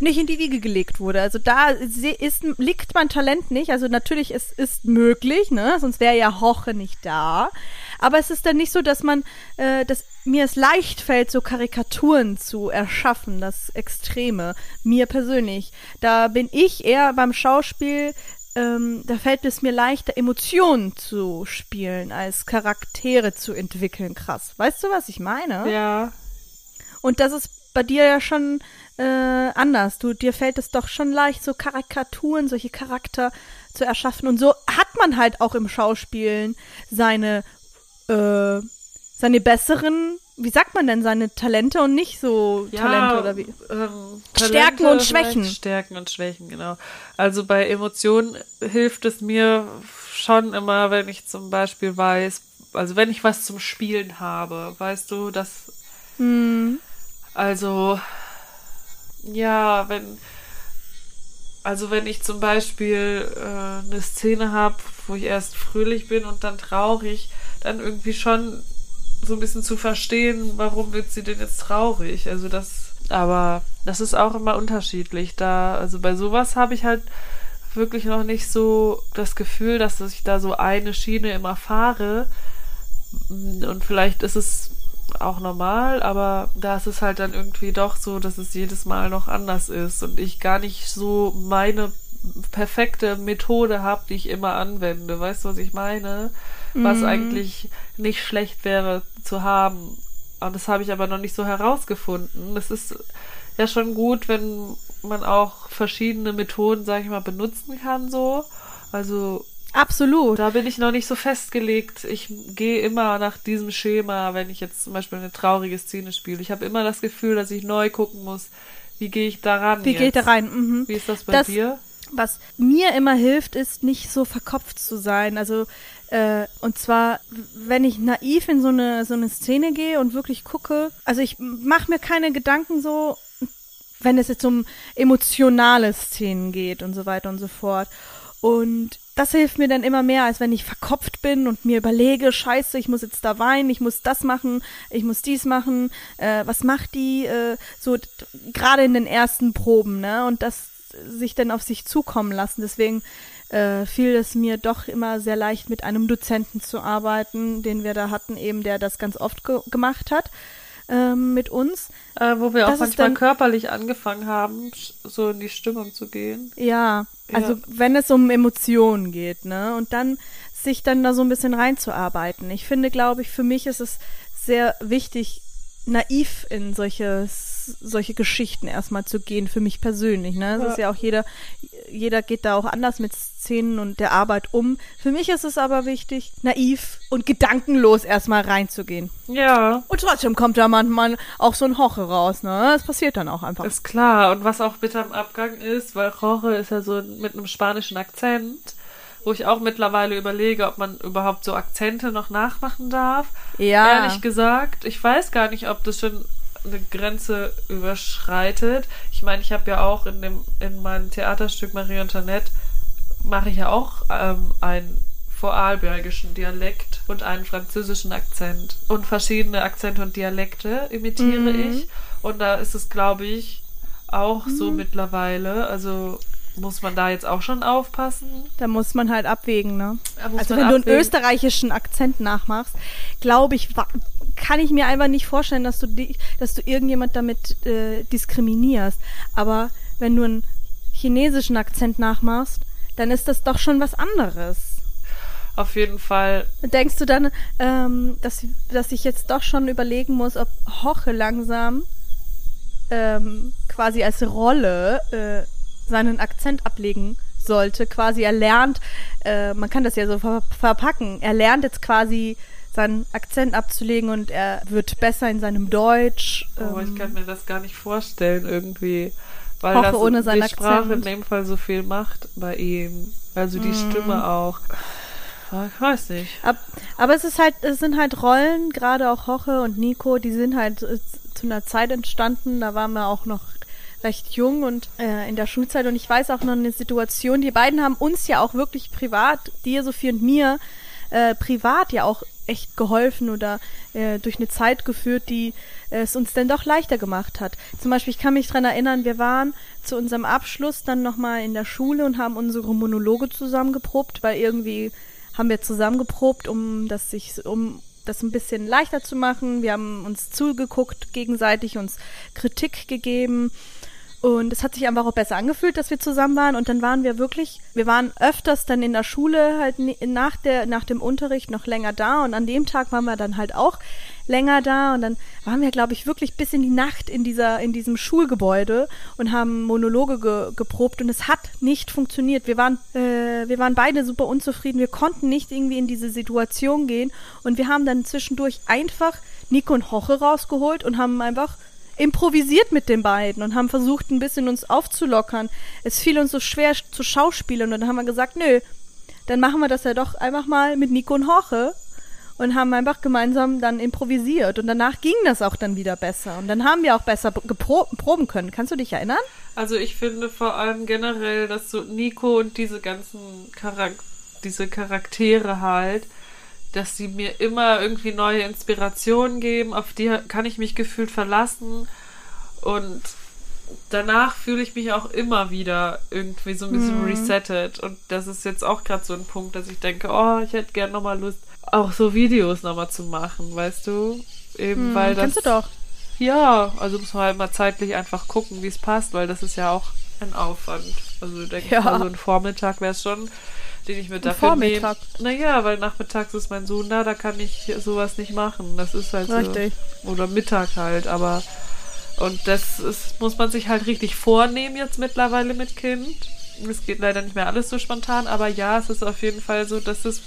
nicht in die Wiege gelegt wurde. Also da ist, liegt mein Talent nicht. Also natürlich, es ist möglich, ne? Sonst wäre ja Hoche nicht da. Aber es ist dann nicht so, dass man, äh, dass mir es leicht fällt, so Karikaturen zu erschaffen, das Extreme. Mir persönlich. Da bin ich eher beim Schauspiel, ähm, da fällt es mir leichter, Emotionen zu spielen, als Charaktere zu entwickeln. Krass. Weißt du, was ich meine? Ja, Und das ist bei dir ja schon äh, anders. Du, dir fällt es doch schon leicht, so Karikaturen, solche Charakter zu erschaffen. Und so hat man halt auch im Schauspielen seine, äh, seine besseren, wie sagt man denn, seine Talente und nicht so ja Talente oder wie? Ähm, Stärken und Schwächen. Stärken und Schwächen, genau. Also bei Emotionen hilft es mir schon immer, wenn ich zum Beispiel weiß, also wenn ich was zum Spielen habe, weißt du, dass Hm, Also, ja, wenn, also wenn ich zum Beispiel äh, eine Szene habe, wo ich erst fröhlich bin und dann traurig, dann irgendwie schon so ein bisschen zu verstehen, warum wird sie denn jetzt traurig? Also das, aber das ist auch immer unterschiedlich. Da, also bei sowas habe ich halt wirklich noch nicht so das Gefühl, dass ich da so eine Schiene immer fahre. Und vielleicht ist es auch normal, aber da ist es halt dann irgendwie doch so, dass es jedes Mal noch anders ist und ich gar nicht so meine perfekte Methode habe, die ich immer anwende. Weißt du, was ich meine? Was eigentlich nicht schlecht wäre zu haben. Und das habe ich aber noch nicht so herausgefunden. Es ist ja schon gut, wenn man auch verschiedene Methoden, sage ich mal, benutzen kann, so. Also absolut. da bin ich noch nicht so festgelegt. Ich gehe immer nach diesem Schema, wenn ich jetzt zum Beispiel eine traurige Szene spiele. Ich habe immer das Gefühl, dass ich neu gucken muss, wie gehe ich daran? Wie jetzt? geht da rein? Mhm. Wie ist das bei Das- dir? Was mir immer hilft, ist nicht so verkopft zu sein. Also äh, und zwar, wenn ich naiv in so eine so eine Szene gehe und wirklich gucke, also ich mache mir keine Gedanken so, wenn es jetzt um emotionale Szenen geht und so weiter und so fort. Und das hilft mir dann immer mehr, als wenn ich verkopft bin und mir überlege, scheiße, ich muss jetzt da weinen, ich muss das machen, ich muss dies machen, äh, was macht die, äh, so gerade in den ersten Proben, ne? Und das sich dann auf sich zukommen lassen. Deswegen äh, fiel es mir doch immer sehr leicht, mit einem Dozenten zu arbeiten, den wir da hatten, eben der das ganz oft ge gemacht hat ähm, mit uns. Äh, wo wir auch manchmal dann- körperlich angefangen haben, so in die Stimmung zu gehen. Ja, also Ja. wenn es um Emotionen geht, ne? Und dann sich dann da so ein bisschen reinzuarbeiten. Ich finde, glaube ich, für mich ist es sehr wichtig, naiv in solche, solche Geschichten erstmal zu gehen, für mich persönlich. Ne? Es Ja. ist ja auch jeder, jeder geht da auch anders mit Szenen und der Arbeit um. Für mich ist es aber wichtig, naiv und gedankenlos erstmal reinzugehen. Ja, Und trotzdem kommt da manchmal auch so ein Hoche raus, ne? Das passiert dann auch einfach. ist klar. Und was auch bitter im Abgang ist, weil Jorge ist ja so mit einem spanischen Akzent, wo ich auch mittlerweile überlege, ob man überhaupt so Akzente noch nachmachen darf. Ja. Ehrlich gesagt, ich weiß gar nicht, ob das schon eine Grenze überschreitet. Ich meine, ich habe ja auch in dem in meinem Theaterstück Marie Antoinette mache ich ja auch ähm, einen vorarlbergischen Dialekt und einen französischen Akzent und verschiedene Akzente und Dialekte imitiere Mhm. ich und da ist es glaube ich auch so mittlerweile, also muss man da jetzt auch schon aufpassen? Da muss man halt abwägen, ne? Also wenn du einen abwägen. österreichischen Akzent nachmachst, glaube ich, kann ich mir einfach nicht vorstellen, dass du dass du irgendjemand damit äh, diskriminierst. Aber wenn du einen chinesischen Akzent nachmachst, dann ist das doch schon was anderes. Auf jeden Fall Denkst du dann, ähm, dass, dass ich jetzt doch schon überlegen muss, ob Hoche langsam ähm, quasi als Rolle äh, seinen Akzent ablegen sollte? Quasi er lernt, äh, man kann das ja so ver verpacken, er lernt jetzt quasi seinen Akzent abzulegen und er wird besser in seinem Deutsch. Oh, ich ähm, kann mir das gar nicht vorstellen, irgendwie. weil Hoche das ohne die Sprache Akzent. in dem Fall so viel macht bei ihm. Also die Mhm. Stimme auch. Ich weiß nicht. Ab, aber es ist halt, es sind halt Rollen, gerade auch Hoche und Nico, die sind halt äh, zu einer Zeit entstanden, da waren wir auch noch recht jung und äh, in der Schulzeit und ich weiß auch noch eine Situation, die beiden haben uns ja auch wirklich privat, dir, Sophie und mir, äh, privat ja auch echt geholfen oder äh, durch eine Zeit geführt, die äh, es uns dann doch leichter gemacht hat. Zum Beispiel, ich kann mich dran erinnern, wir waren zu unserem Abschluss dann nochmal in der Schule und haben unsere Monologe zusammengeprobt, weil irgendwie haben wir zusammengeprobt, um das sich, um das ein bisschen leichter zu machen. Wir haben uns zugeguckt, gegenseitig uns Kritik gegeben. Und es hat sich einfach auch besser angefühlt, dass wir zusammen waren. Und dann waren wir wirklich, wir waren öfters dann in der Schule halt nach der, nach dem Unterricht noch länger da. Und an dem Tag waren wir dann halt auch länger da. Und dann waren wir, glaube ich, wirklich bis in die Nacht in dieser, in diesem Schulgebäude und haben Monologe ge, geprobt. Und es hat nicht funktioniert. Wir waren, äh, wir waren beide super unzufrieden. Wir konnten nicht irgendwie in diese Situation gehen. Und wir haben dann zwischendurch einfach Nico und Hoche rausgeholt und haben einfach improvisiert mit den beiden und haben versucht, ein bisschen uns aufzulockern. Es fiel uns so schwer zu schauspielen und dann haben wir gesagt, nö, dann machen wir das ja doch einfach mal mit Nico und Horche und haben einfach gemeinsam dann improvisiert und danach ging das auch dann wieder besser und dann haben wir auch besser proben können. Kannst du dich erinnern? Also ich finde vor allem generell, dass so Nico und diese ganzen Charak diese Charaktere halt, dass sie mir immer irgendwie neue Inspirationen geben, auf die kann ich mich gefühlt verlassen und danach fühle ich mich auch immer wieder irgendwie so ein bisschen resettet und das ist jetzt auch gerade so ein Punkt, dass ich denke, oh, ich hätte gern nochmal Lust, auch so Videos nochmal zu machen, weißt du? Eben weil das Kannst du doch. ja, also muss man halt mal zeitlich einfach gucken, wie es passt, weil das ist ja auch ein Aufwand. Also ich denke Ja. mal, so ein Vormittag wäre es schon, den ich mir dafür Vormittag. nehme. Naja, weil nachmittags ist mein Sohn da, da kann ich sowas nicht machen. Das ist halt Richtig. so. Oder Mittag halt, aber und das ist, muss man sich halt richtig vornehmen jetzt mittlerweile mit Kind. Es geht leider nicht mehr alles so spontan, aber ja, es ist auf jeden Fall so, dass es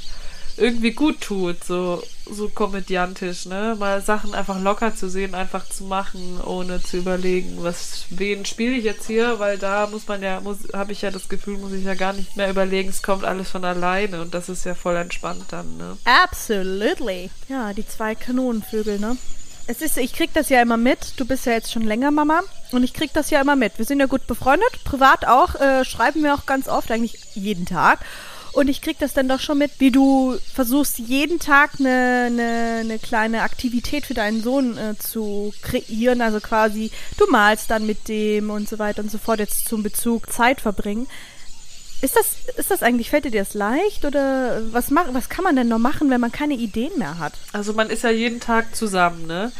irgendwie gut tut, so, so komödiantisch, ne? Mal Sachen einfach locker zu sehen, einfach zu machen, ohne zu überlegen, was, wen spiele ich jetzt hier, weil da muss man ja, muss, habe ich ja das Gefühl, muss ich ja gar nicht mehr überlegen, es kommt alles von alleine und das ist ja voll entspannt dann, ne? Absolutely. Ja, die zwei Kanonenvögel, ne? Es ist, ich krieg das ja immer mit. Du bist ja jetzt schon länger Mama und ich krieg das ja immer mit. Wir sind ja gut befreundet, privat auch, äh, schreiben wir auch ganz oft, eigentlich jeden Tag. Und ich krieg das dann doch schon mit, wie du versuchst, jeden Tag eine, eine, eine kleine Aktivität für deinen Sohn äh, zu kreieren. Also quasi, du malst dann mit dem und so weiter und so fort, jetzt zum Bezug Zeit verbringen. Ist das, ist das eigentlich, fällt dir das leicht oder was, mach, was kann man denn noch machen, wenn man keine Ideen mehr hat? Also man ist ja jeden Tag zusammen, ne?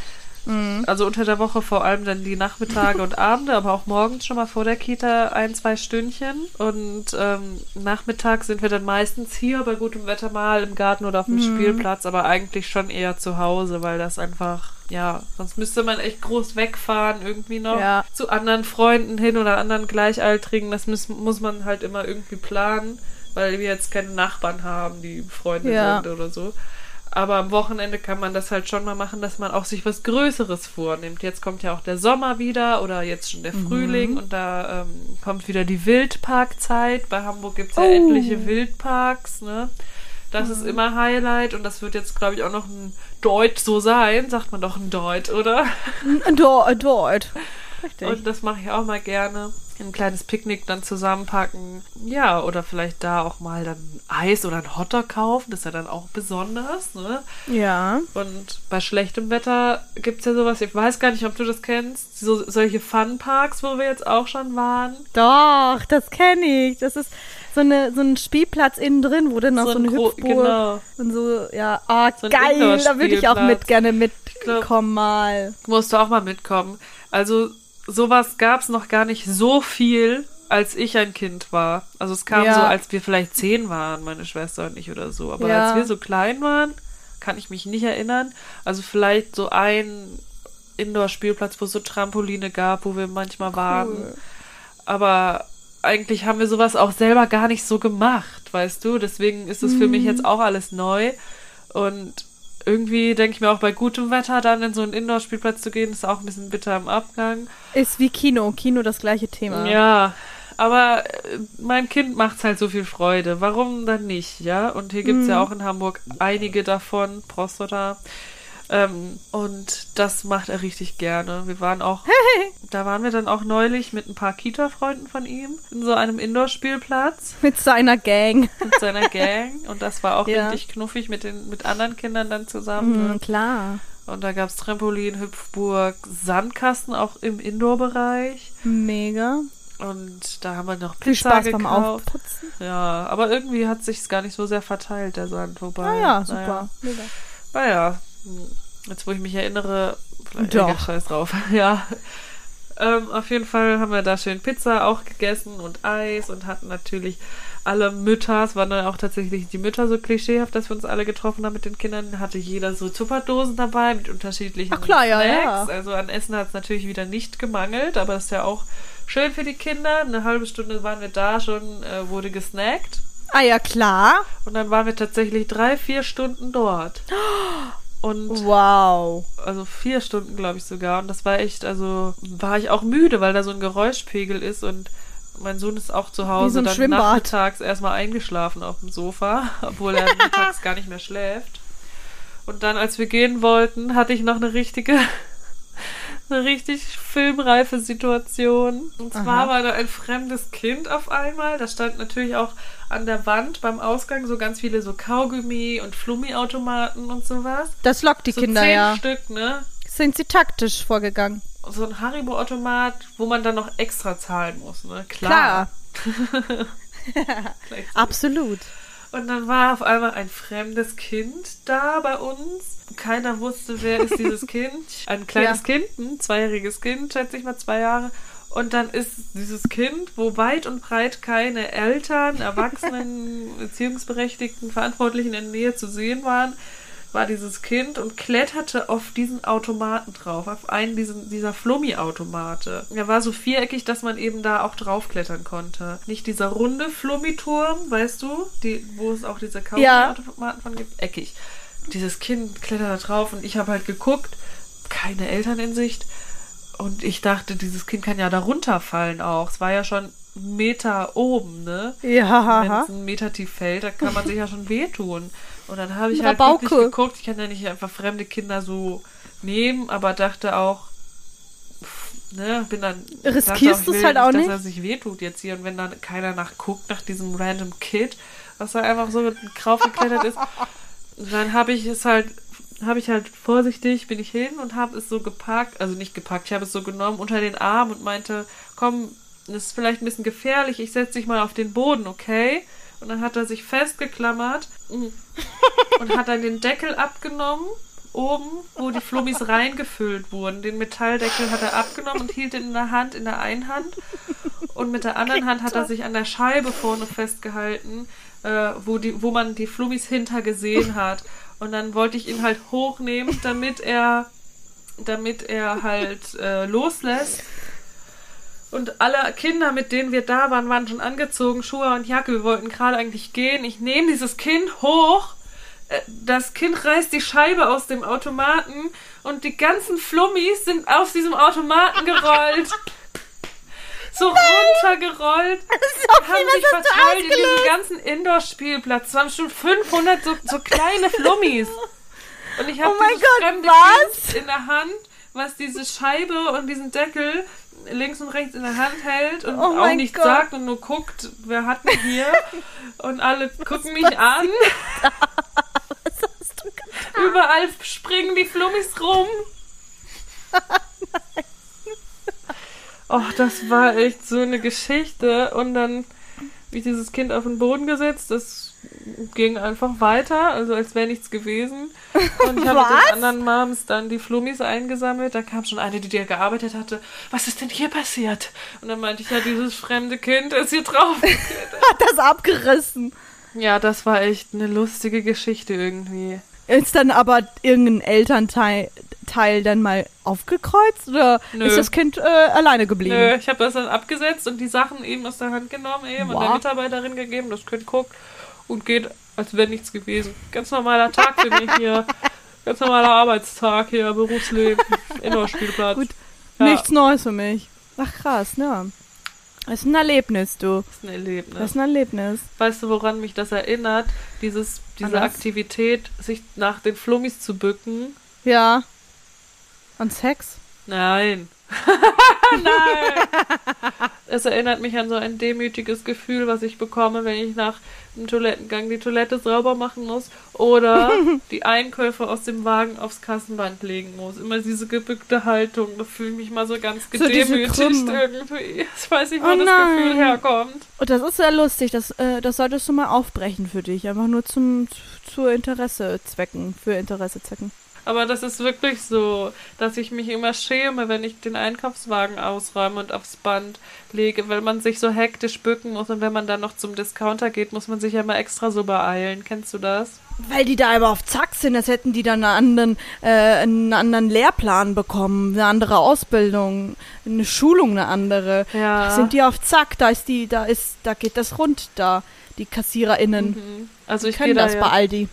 Mhm. Also unter der Woche vor allem dann die Nachmittage und Abende, aber auch morgens schon mal vor der Kita ein, zwei Stündchen. Und ähm, nachmittags sind wir dann meistens hier bei gutem Wetter mal im Garten oder auf dem Mhm. Spielplatz, aber eigentlich schon eher zu Hause, weil das einfach, ja, sonst müsste man echt groß wegfahren irgendwie noch Ja. zu anderen Freunden hin oder anderen Gleichaltrigen. Das muss, muss man halt immer irgendwie planen, weil wir jetzt keine Nachbarn haben, die Freunde Ja. sind oder so. Aber am Wochenende kann man das halt schon mal machen, dass man auch sich was Größeres vornimmt. Jetzt kommt ja auch der Sommer wieder oder jetzt schon der Frühling und da ähm, kommt wieder die Wildparkzeit. Bei Hamburg gibt's ja Oh. etliche Wildparks, ne? Das ist immer Highlight und das wird jetzt, glaube ich, auch noch ein Deut so sein. Sagt man doch ein Deut, oder? Dort, dort. Richtig. Und das mache ich auch mal gerne. Ein kleines Picknick dann zusammenpacken. Ja, oder vielleicht da auch mal dann Eis oder ein Hotdog kaufen. Das ist ja dann auch besonders, ne? ja. Und bei schlechtem Wetter gibt's ja sowas, ich weiß gar nicht, ob du das kennst, so, solche Funparks, wo wir jetzt auch schon waren. Doch, das kenne ich. Das ist so, eine, so ein Spielplatz innen drin, wo dann noch so, ein eine gro- Hüpfburg Genau. und so, ja, ah, So geil, da würde ich auch mit gerne mitkommen mal. Musst du auch mal mitkommen. Also, sowas gab's noch gar nicht so viel, als ich ein Kind war. Also, es kam Ja. so, als wir vielleicht zehn waren, meine Schwester und ich oder so. Aber Ja. als wir so klein waren, kann ich mich nicht erinnern. Also, vielleicht so ein Indoor-Spielplatz, wo es so Trampoline gab, wo wir manchmal waren. Cool. aber eigentlich haben wir sowas auch selber gar nicht so gemacht, weißt du? Deswegen ist es für mich Mhm. jetzt auch alles neu. Und irgendwie denke ich mir auch bei gutem Wetter dann in so einen Indoor-Spielplatz zu gehen, ist auch ein bisschen bitter im Abgang. Ist wie Kino. Kino das gleiche Thema. Ja, aber äh, meinem Kind macht's halt so viel Freude. Warum dann nicht, ja? Und hier gibt's ja auch in Hamburg einige davon, Prostata. Ähm, und das macht er richtig gerne. Wir waren auch, da waren wir dann auch neulich mit ein paar Kita-Freunden von ihm in so einem Indoor-Spielplatz Mit seiner Gang. mit seiner Gang. Und das war auch Ja. richtig knuffig mit den mit anderen Kindern dann zusammen. Mhm, klar. Und da gab's Trampolin, Hüpfburg, Sandkasten auch im Indoor-Bereich. Mega. Und da haben wir noch Pizza Viel Spaß gekauft. beim Aufputzen. Ja, aber irgendwie hat sich's gar nicht so sehr verteilt, der Sand. Wobei, Ah ja, naja. super. Mega. Naja, jetzt wo ich mich erinnere, vielleicht Doch. scheiß drauf. Ja. Ähm, auf jeden Fall haben wir da schön Pizza auch gegessen und Eis und hatten natürlich alle Mütter, es waren dann auch tatsächlich die Mütter so klischeehaft, dass wir uns alle getroffen haben mit den Kindern, hatte jeder so Tupperdosen dabei mit unterschiedlichen Ach klar, ja, Snacks. ja. Also an Essen hat es natürlich wieder nicht gemangelt, aber das ist ja auch schön für die Kinder. Eine halbe Stunde waren wir da schon, äh, wurde gesnackt. Ah ja, klar. Und dann waren wir tatsächlich drei, vier Stunden dort. Und Wow. also vier Stunden, glaube ich sogar. Und das war echt, also war ich auch müde, weil da so ein Geräuschpegel ist und mein Sohn ist auch zu Hause so dann Schwimmbad. nachmittags erstmal eingeschlafen auf dem Sofa, obwohl er mittags gar nicht mehr schläft. Und dann, als wir gehen wollten, hatte ich noch eine richtige, eine richtig filmreife Situation. Und zwar Aha. war da ein fremdes Kind auf einmal. Da stand natürlich auch an der Wand beim Ausgang so ganz viele so Kaugummi und Flummi-Automaten und sowas. Das lockt die So Kinder zehn ja. Stück, ne? Sind sie taktisch vorgegangen? So ein Haribo-Automat, wo man dann noch extra zahlen muss, ne? Klar. Klar. Absolut. Und dann war auf einmal ein fremdes Kind da bei uns. Keiner wusste, wer ist dieses Kind. Ein kleines Ja. Kind, ein zweijähriges Kind, schätze ich mal zwei Jahre. Und dann ist dieses Kind, wo weit und breit keine Eltern, Erwachsenen, Erziehungsberechtigten, Verantwortlichen in der Nähe zu sehen waren, war dieses Kind und kletterte auf diesen Automaten drauf, auf einen diesen, dieser Flummi-Automate. Er war so viereckig, dass man eben da auch draufklettern konnte. Nicht dieser runde Flummi-Turm, weißt du, die, wo es auch diese Kaugummi-Automaten von gibt, eckig. Dieses Kind klettert da drauf und ich habe halt geguckt, keine Eltern in Sicht. Und ich dachte, dieses Kind kann ja da runterfallen auch. Es war ja schon Meter oben, ne? Wenn Ja. es einen Meter tief fällt, dann kann man sich ja schon wehtun. Und dann habe ich Mit halt Bauke. geguckt, ich kann ja nicht einfach fremde Kinder so nehmen, aber dachte auch, pff, ne, bin dann. Riskierst du's will halt auch Dass nicht? er sich wehtut jetzt hier und wenn dann keiner nachguckt nach diesem random Kid, was da einfach so draufgeklettert ist, dann habe ich es halt habe ich halt vorsichtig, bin ich hin und habe es so gepackt, also nicht gepackt, ich habe es so genommen unter den Arm und meinte, komm, das ist vielleicht ein bisschen gefährlich, ich setze dich mal auf den Boden, okay? Und dann hat er sich festgeklammert mm, und hat dann den Deckel abgenommen, oben, wo die Flummis reingefüllt wurden. Den Metalldeckel hat er abgenommen und hielt ihn in der Hand, in der einen Hand. Und mit der anderen Hand hat er sich an der Scheibe vorne festgehalten, äh, wo, die, wo man die Flummis hinter gesehen hat. Und dann wollte ich ihn halt hochnehmen, damit er, damit er halt äh, loslässt. Und alle Kinder, mit denen wir da waren, waren schon angezogen, Schuhe und Jacke. Wir wollten gerade eigentlich gehen. Ich nehme dieses Kind hoch. Äh, Das Kind reißt die Scheibe aus dem Automaten und die ganzen Flummis sind aus diesem Automaten gerollt. So runtergerollt. haben sich verteilt in diesem ganzen Indoor-Spielplatz. Es waren schon 500 so, so kleine Flummis. Und ich habe Oh dieses Gott, fremde was? Kind in der Hand, was diese Scheibe und diesen Deckel links und rechts in der Hand hält und Oh auch nichts Gott. sagt und nur guckt, wer hat mich hier. Und alle gucken mich an. Überall springen die Flummis rum. Och, das war echt so eine Geschichte. Und dann wie dieses Kind auf den Boden gesetzt, das ging einfach weiter, also als wäre nichts gewesen. Und ich habe mit den anderen Moms dann die Flummis eingesammelt. Da kam schon eine, die dir gearbeitet hatte. Was ist denn hier passiert? Und dann meinte ich, ja, dieses fremde Kind ist hier drauf. Hat das abgerissen. ja, das war echt eine lustige Geschichte irgendwie. Ist dann aber irgendein Elternteil Teil dann mal aufgekreuzt oder Nö. ist das Kind äh, alleine geblieben? Nö, ich habe das dann abgesetzt und die Sachen eben aus der Hand genommen eben und der Wow. Mitarbeiterin gegeben. Das Kind guckt und geht, als wäre nichts gewesen. Ganz normaler Tag für mich hier. Ganz normaler Arbeitstag hier, Berufsleben, Indoor-Spielplatz. Gut. Ja. Nichts Neues für mich. Ach krass, ja. Das ist ein Erlebnis, du. Das ist ein Erlebnis. Das ist ein Erlebnis. Weißt du, woran mich das erinnert? Dieses, diese An was? Aktivität, sich nach den Flummis zu bücken. Ja. Und Sex? Nein. Nein. Es erinnert mich an so ein demütiges Gefühl, was ich bekomme, wenn ich nach dem Toilettengang die Toilette sauber machen muss oder die Einkäufe aus dem Wagen aufs Kassenband legen muss. Immer diese gebückte Haltung, da fühle ich mich mal so ganz So gedemütigt Krümme. irgendwie. Ich weiß nicht, wo Oh das nein. Gefühl herkommt. Und das ist sehr lustig. Das, äh, das solltest du mal aufbrechen für dich. Einfach nur zum, zur Interessezwecken. Für Interessezwecken. Aber das ist wirklich so, dass ich mich immer schäme, wenn ich den Einkaufswagen ausräume und aufs Band lege, weil man sich so hektisch bücken muss und wenn man dann noch zum Discounter geht, muss man sich ja mal extra so beeilen. Kennst du das? Weil die da immer auf Zack sind, als hätten die dann einen anderen, äh, einen anderen Lehrplan bekommen, eine andere Ausbildung, eine Schulung, eine andere. Ja. Sind die auf Zack, da ist die, da ist, da geht das rund da, die KassiererInnen. Mhm. Also ich können da das bei ja, Aldi.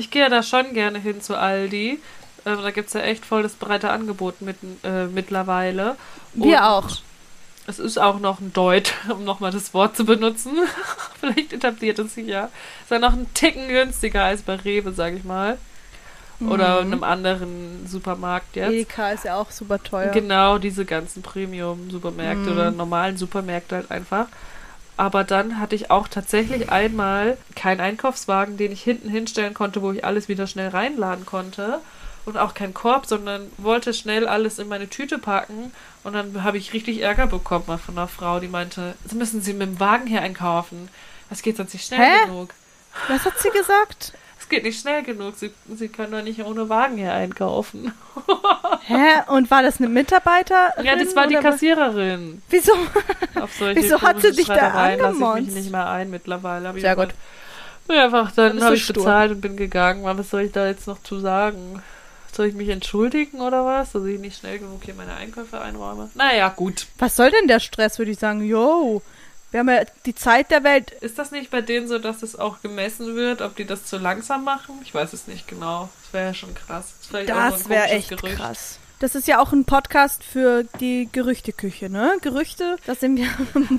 Ich gehe ja da schon gerne hin zu Aldi. Ähm, da gibt's ja echt voll das breite Angebot mit, äh, mittlerweile. Wir Und auch. Es ist auch noch ein Deut, um nochmal das Wort zu benutzen. Vielleicht etabliert es sich ja. Ist ja noch ein Ticken günstiger als bei Rewe, sag ich mal. Oder Mhm. einem anderen Supermarkt jetzt. Edeka ist ja auch super teuer. Genau, diese ganzen Premium-Supermärkte Mhm. oder normalen Supermärkte halt einfach. Aber dann hatte ich auch tatsächlich einmal keinen Einkaufswagen, den ich hinten hinstellen konnte, wo ich alles wieder schnell reinladen konnte. Und auch keinen Korb, sondern wollte schnell alles in meine Tüte packen. Und dann habe ich richtig Ärger bekommen von einer Frau, die meinte, Sie müssen Sie mit dem Wagen hier einkaufen. Das geht sonst nicht schnell Hä? genug. Was hat sie gesagt? Es geht nicht schnell genug. Sie, Sie können doch nicht ohne Wagen hier einkaufen. Hä? Und war das eine Mitarbeiterin? Ja, das war die Kassiererin. Wieso? Wieso hat sie dich da lasse ich mich angemonst? nicht mehr ein mittlerweile. Hab ich Sehr gut. Ja, einfach, dann habe ich stur. bezahlt und bin gegangen. Was soll ich da jetzt noch zu sagen? Soll ich mich entschuldigen oder was? Dass ich nicht schnell genug hier meine Einkäufe einräume? Naja, gut. Was soll denn der Stress, würde ich sagen? Yo, wir haben ja die Zeit der Welt. Ist das nicht bei denen so, dass es auch gemessen wird, ob die das zu langsam machen? Ich weiß es nicht genau. Das wäre ja schon krass. Das, Das wäre komisches echt Gerücht. krass. Das ist ja auch ein Podcast für die Gerüchteküche, ne? Gerüchte, da sind wir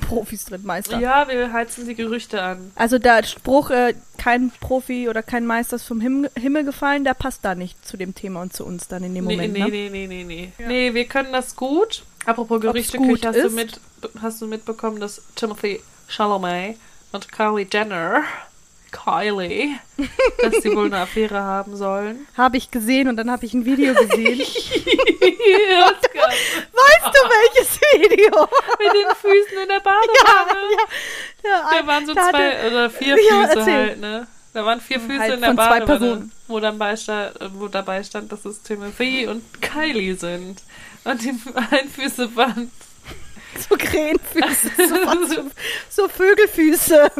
Profis drin, Meister. Ja, wir heizen die Gerüchte an. Also der Spruch, äh, kein Profi oder kein Meister ist vom Him Himmel gefallen, der passt da nicht zu dem Thema und zu uns dann in dem Nee, Moment, nee, ne? nee, nee, nee, nee. Nee, wir können das gut. Apropos Gerüchteküche, hast du, mit, hast du mitbekommen, dass Timothy Chalamet und Kylie Jenner, Kylie, dass sie wohl eine Affäre haben sollen? Habe ich gesehen und dann habe ich ein Video gesehen. ja, weißt du welches Video? mit den Füßen in der Badewanne. Ja, Da waren so da hatte- zwei oder vier Ja, Füße erzähl. halt, ne? Da waren vier Füße Halt in der Badewanne, wo, dann beista- wo dabei stand, dass es Timothy und Kylie sind. Und die Füße waren So Krähenfüße, so, so, so Vögelfüße.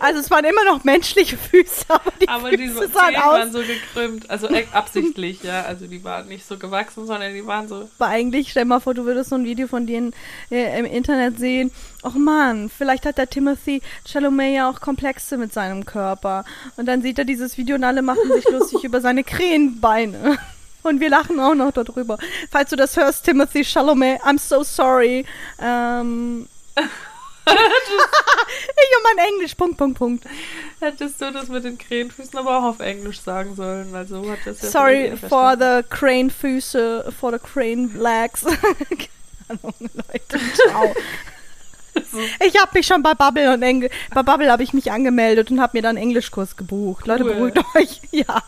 Also es waren immer noch menschliche Füße, aber die Aber die Füße Zehen sahen waren aus. so gekrümmt, also absichtlich, ja. Also die waren nicht so gewachsen, sondern die waren so. Aber eigentlich, stell mal vor, du würdest so ein Video von denen äh, im Internet sehen. Och man, vielleicht hat der Timothy Chalamet ja auch Komplexe mit seinem Körper. Und dann sieht er dieses Video und alle machen sich lustig über seine Krähenbeine. Und wir lachen auch noch darüber. Falls du das hörst, Timothy Chalamet, I'm so sorry. Ähm, ich und mein Englisch, Punkt, Punkt, Punkt. Hättest du das mit den Krähenfüßen aber auch auf Englisch sagen sollen, weil so hat das ja Sorry for the crane Füße, for the crane legs. Keine Ahnung, Leute. Ciao. Ich habe mich schon bei Bubble und Engl bei Bubble habe ich mich angemeldet und habe mir dann einen Englischkurs gebucht. Leute, Cool. beruhigt euch. Ja.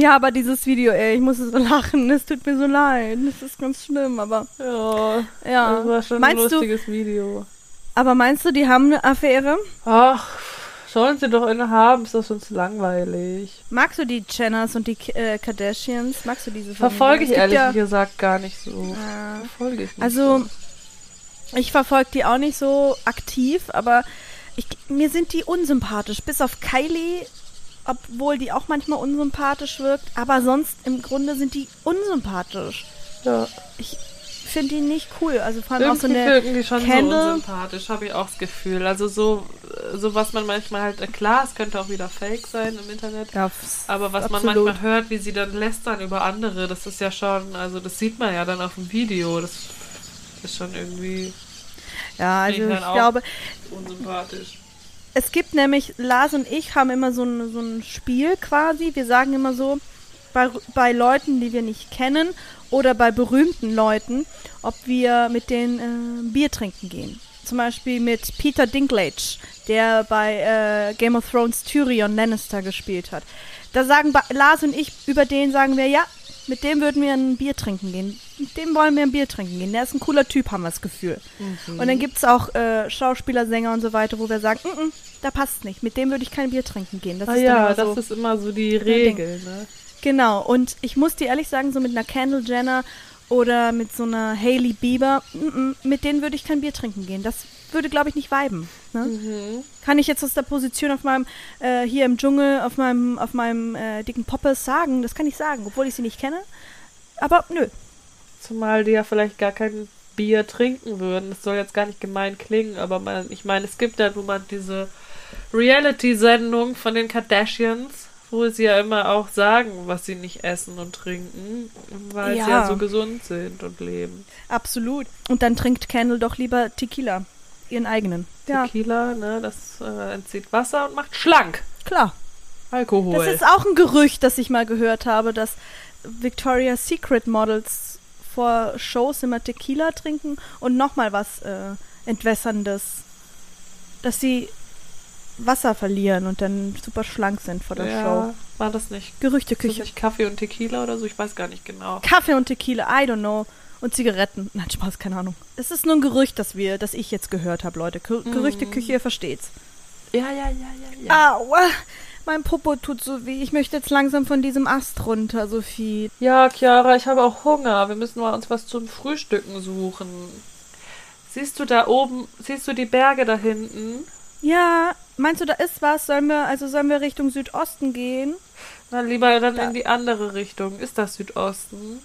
Ja, aber dieses Video, ey, ich muss so lachen. Es tut mir so leid. Das ist ganz schlimm, aber Ja, ja. das war schon meinst ein du, lustiges Video. aber meinst du, die haben eine Affäre? Ach, sollen sie doch eine haben, ist das uns langweilig. Magst du die Jenners und die äh, Kardashians? Magst du diese Verfolge ich? Es ehrlich ja, gesagt gar nicht so. äh, Verfolge ich nicht Also, so. ich verfolge die auch nicht so aktiv, aber ich, mir sind die unsympathisch. Bis auf Kylie, obwohl die auch manchmal unsympathisch wirkt. Aber sonst im Grunde sind die unsympathisch. Ja. Ich finde die nicht cool. Also vor allem auch so Irgendwie eine wirken die schon Kendall. so unsympathisch, habe ich auch das Gefühl. Also so so was man manchmal halt, äh, klar, es könnte auch wieder Fake sein im Internet. Ja, Aber was man absolut. manchmal hört, wie sie dann lästern über andere, das ist ja schon, also das sieht man ja dann auf dem Video. Das ist schon irgendwie Ja, also ich ich auch. glaube, unsympathisch. Es gibt nämlich, Lars und ich haben immer so ein, so ein Spiel quasi. Wir sagen immer so, bei, bei Leuten, die wir nicht kennen oder bei berühmten Leuten, ob wir mit denen äh, Bier trinken gehen. Zum Beispiel mit Peter Dinklage, der bei äh, Game of Thrones Tyrion Lannister gespielt hat. Da sagen Lars und ich, über den sagen wir, ja, mit dem würden wir ein Bier trinken gehen. Mit dem wollen wir ein Bier trinken gehen. Der ist ein cooler Typ, haben wir das Gefühl. Und dann gibt es auch äh, Schauspieler, Sänger und so weiter, wo wir sagen, "Mm, mm, da passt nicht. Mit dem würde ich kein Bier trinken gehen. Das Ah ist ja, immer das so. ist immer so die. Regel, ne? Genau, und ich muss dir ehrlich sagen, so mit einer Kendall Jenner oder mit so einer Hailey Bieber, mm, mm, mit denen würde ich kein Bier trinken gehen. Das würde, glaube ich, nicht viben. Ne? Mhm. Kann ich jetzt aus der Position auf meinem, äh, hier im Dschungel, auf meinem, auf meinem äh, dicken Poppes sagen? Das kann ich sagen, obwohl ich sie nicht kenne. Aber nö. Zumal die ja vielleicht gar kein Bier trinken würden. Das soll jetzt gar nicht gemein klingen, aber man, ich meine, es gibt ja nun mal diese Reality-Sendung von den Kardashians, wo sie ja immer auch sagen, was sie nicht essen und trinken, weil sie Ja. ja so gesund sind und leben. Absolut. Und dann trinkt Kendall doch lieber Tequila. Ihren eigenen. Ja, Tequila, ne, das äh, entzieht Wasser und macht schlank. klar. Alkohol. Das ist auch ein Gerücht, das ich mal gehört habe, dass Victoria's Secret Models vor Shows immer Tequila trinken und nochmal was äh, Entwässerndes. Dass sie Wasser verlieren und dann super schlank sind vor der ja, Show. war das nicht? Gerüchteküche. nicht Kaffee und Tequila oder so? Ich weiß gar nicht genau. Kaffee und Tequila, I don't know. Und Zigaretten. Nein, Spaß, keine Ahnung. Es ist nur ein Gerücht, das wir, das ich jetzt gehört habe, Leute. Ger Gerüchteküche, ihr versteht's. Ja, ja, ja, ja, ja. Aua! Mein Popo tut so weh. Ich möchte jetzt langsam von diesem Ast runter, Sophie. Ja, Chiara, ich habe auch Hunger. Wir müssen mal uns was zum Frühstücken suchen. Siehst du da oben, siehst du die Berge da hinten? Ja, meinst du, da ist was? Sollen wir, also sollen wir Richtung Südosten gehen? Dann lieber dann Da- in die andere Richtung. Ist das Südosten?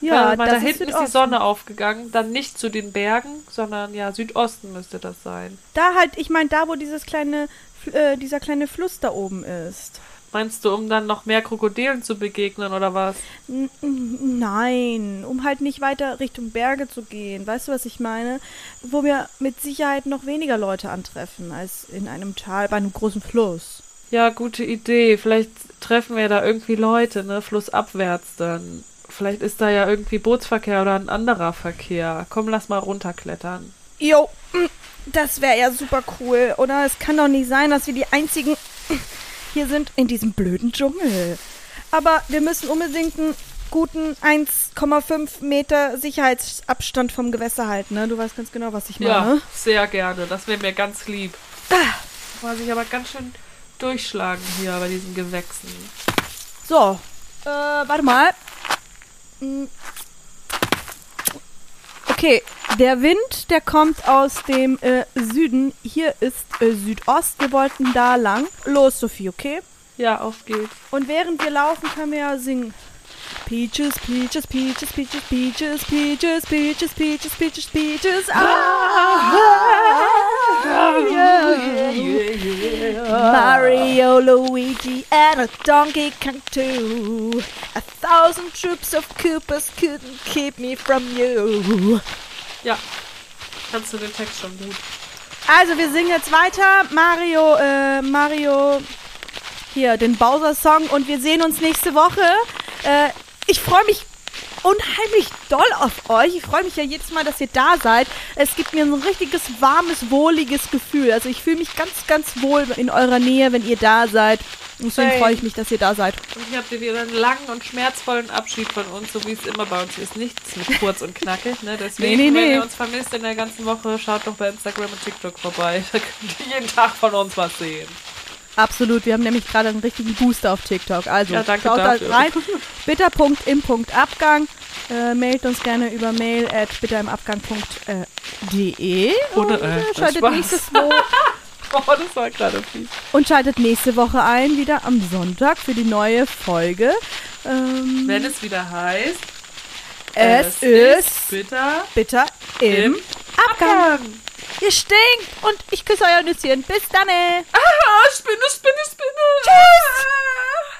Ja, das da ist hinten ist die Südosten. Sonne aufgegangen. Dann nicht zu den Bergen, sondern ja, Südosten müsste das sein. Da halt, ich meine, da, wo dieses kleine, äh, dieser kleine Fluss da oben ist. Meinst du, um dann noch mehr Krokodilen zu begegnen oder was? N nein, um halt nicht weiter Richtung Berge zu gehen. Weißt du, was ich meine? Wo wir mit Sicherheit noch weniger Leute antreffen als in einem Tal bei einem großen Fluss. Ja, gute Idee. Vielleicht treffen wir da irgendwie Leute, ne? Flussabwärts dann. Vielleicht ist da ja irgendwie Bootsverkehr oder ein anderer Verkehr. Komm, lass mal runterklettern. Jo, das wäre ja super cool. Oder es kann doch nicht sein, dass wir die einzigen hier sind in diesem blöden Dschungel. Aber wir müssen unbedingt einen guten 1,5 Meter Sicherheitsabstand vom Gewässer halten. Ne? Du weißt ganz genau, was ich meine. Ja, sehr gerne. Das wäre mir ganz lieb. Muss ich aber ganz schön durchschlagen hier bei diesen Gewächsen. So, äh, warte mal. Okay, der Wind, der kommt aus dem äh, Süden. Hier ist äh, Südost. Wir wollten da lang. Los, Sophie, okay? Ja, auf geht's. Und während wir laufen, können wir ja singen. Peaches, Peaches, Peaches, Peaches, Peaches, Peaches, Peaches, Peaches, Peaches, Peaches. Ah, yeah, yeah. Mario, Luigi, and a Donkey Kong too. A thousand troops of Koopas couldn't keep me from you. Ja. Kannst du den Text schon gut. Also, wir singen jetzt weiter. Mario, äh, Mario, hier, den Bowser-Song und wir sehen uns nächste Woche. Äh, ich freue mich unheimlich doll auf euch. Ich freue mich ja jedes Mal, dass ihr da seid. Es gibt mir ein richtiges, warmes, wohliges Gefühl. Also ich fühle mich ganz, ganz wohl in eurer Nähe, wenn ihr da seid. Und Deswegen Hey. freue ich mich, dass ihr da seid. Und hier habt ihr wieder einen langen und schmerzvollen Abschied von uns, so wie es immer bei uns ist. Nichts mit kurz und knackig, ne? Deswegen, Nee, nee, wenn nee. ihr uns vermisst in der ganzen Woche, schaut doch bei Instagram und TikTok vorbei. Da könnt ihr jeden Tag von uns was sehen. Absolut, wir haben nämlich gerade einen richtigen Booster auf TikTok. Also Ja, danke schaut dafür. da rein. Bitter.im.abgang. Äh, mailt uns gerne über mail at bitterimabgang.de Ohne, und äh, äh, schaltet Spaß. nächstes Wo Oh, das war gerade fies. und schaltet nächste Woche ein, wieder am Sonntag für die neue Folge. Ähm, Wenn es wieder heißt, es, ist bitter bitter im im Abgang. Ihr stinkt. Und ich küsse euer Nüsschen. Bis dann. Ah, Spinne, Spinne, Spinne. Tschüss.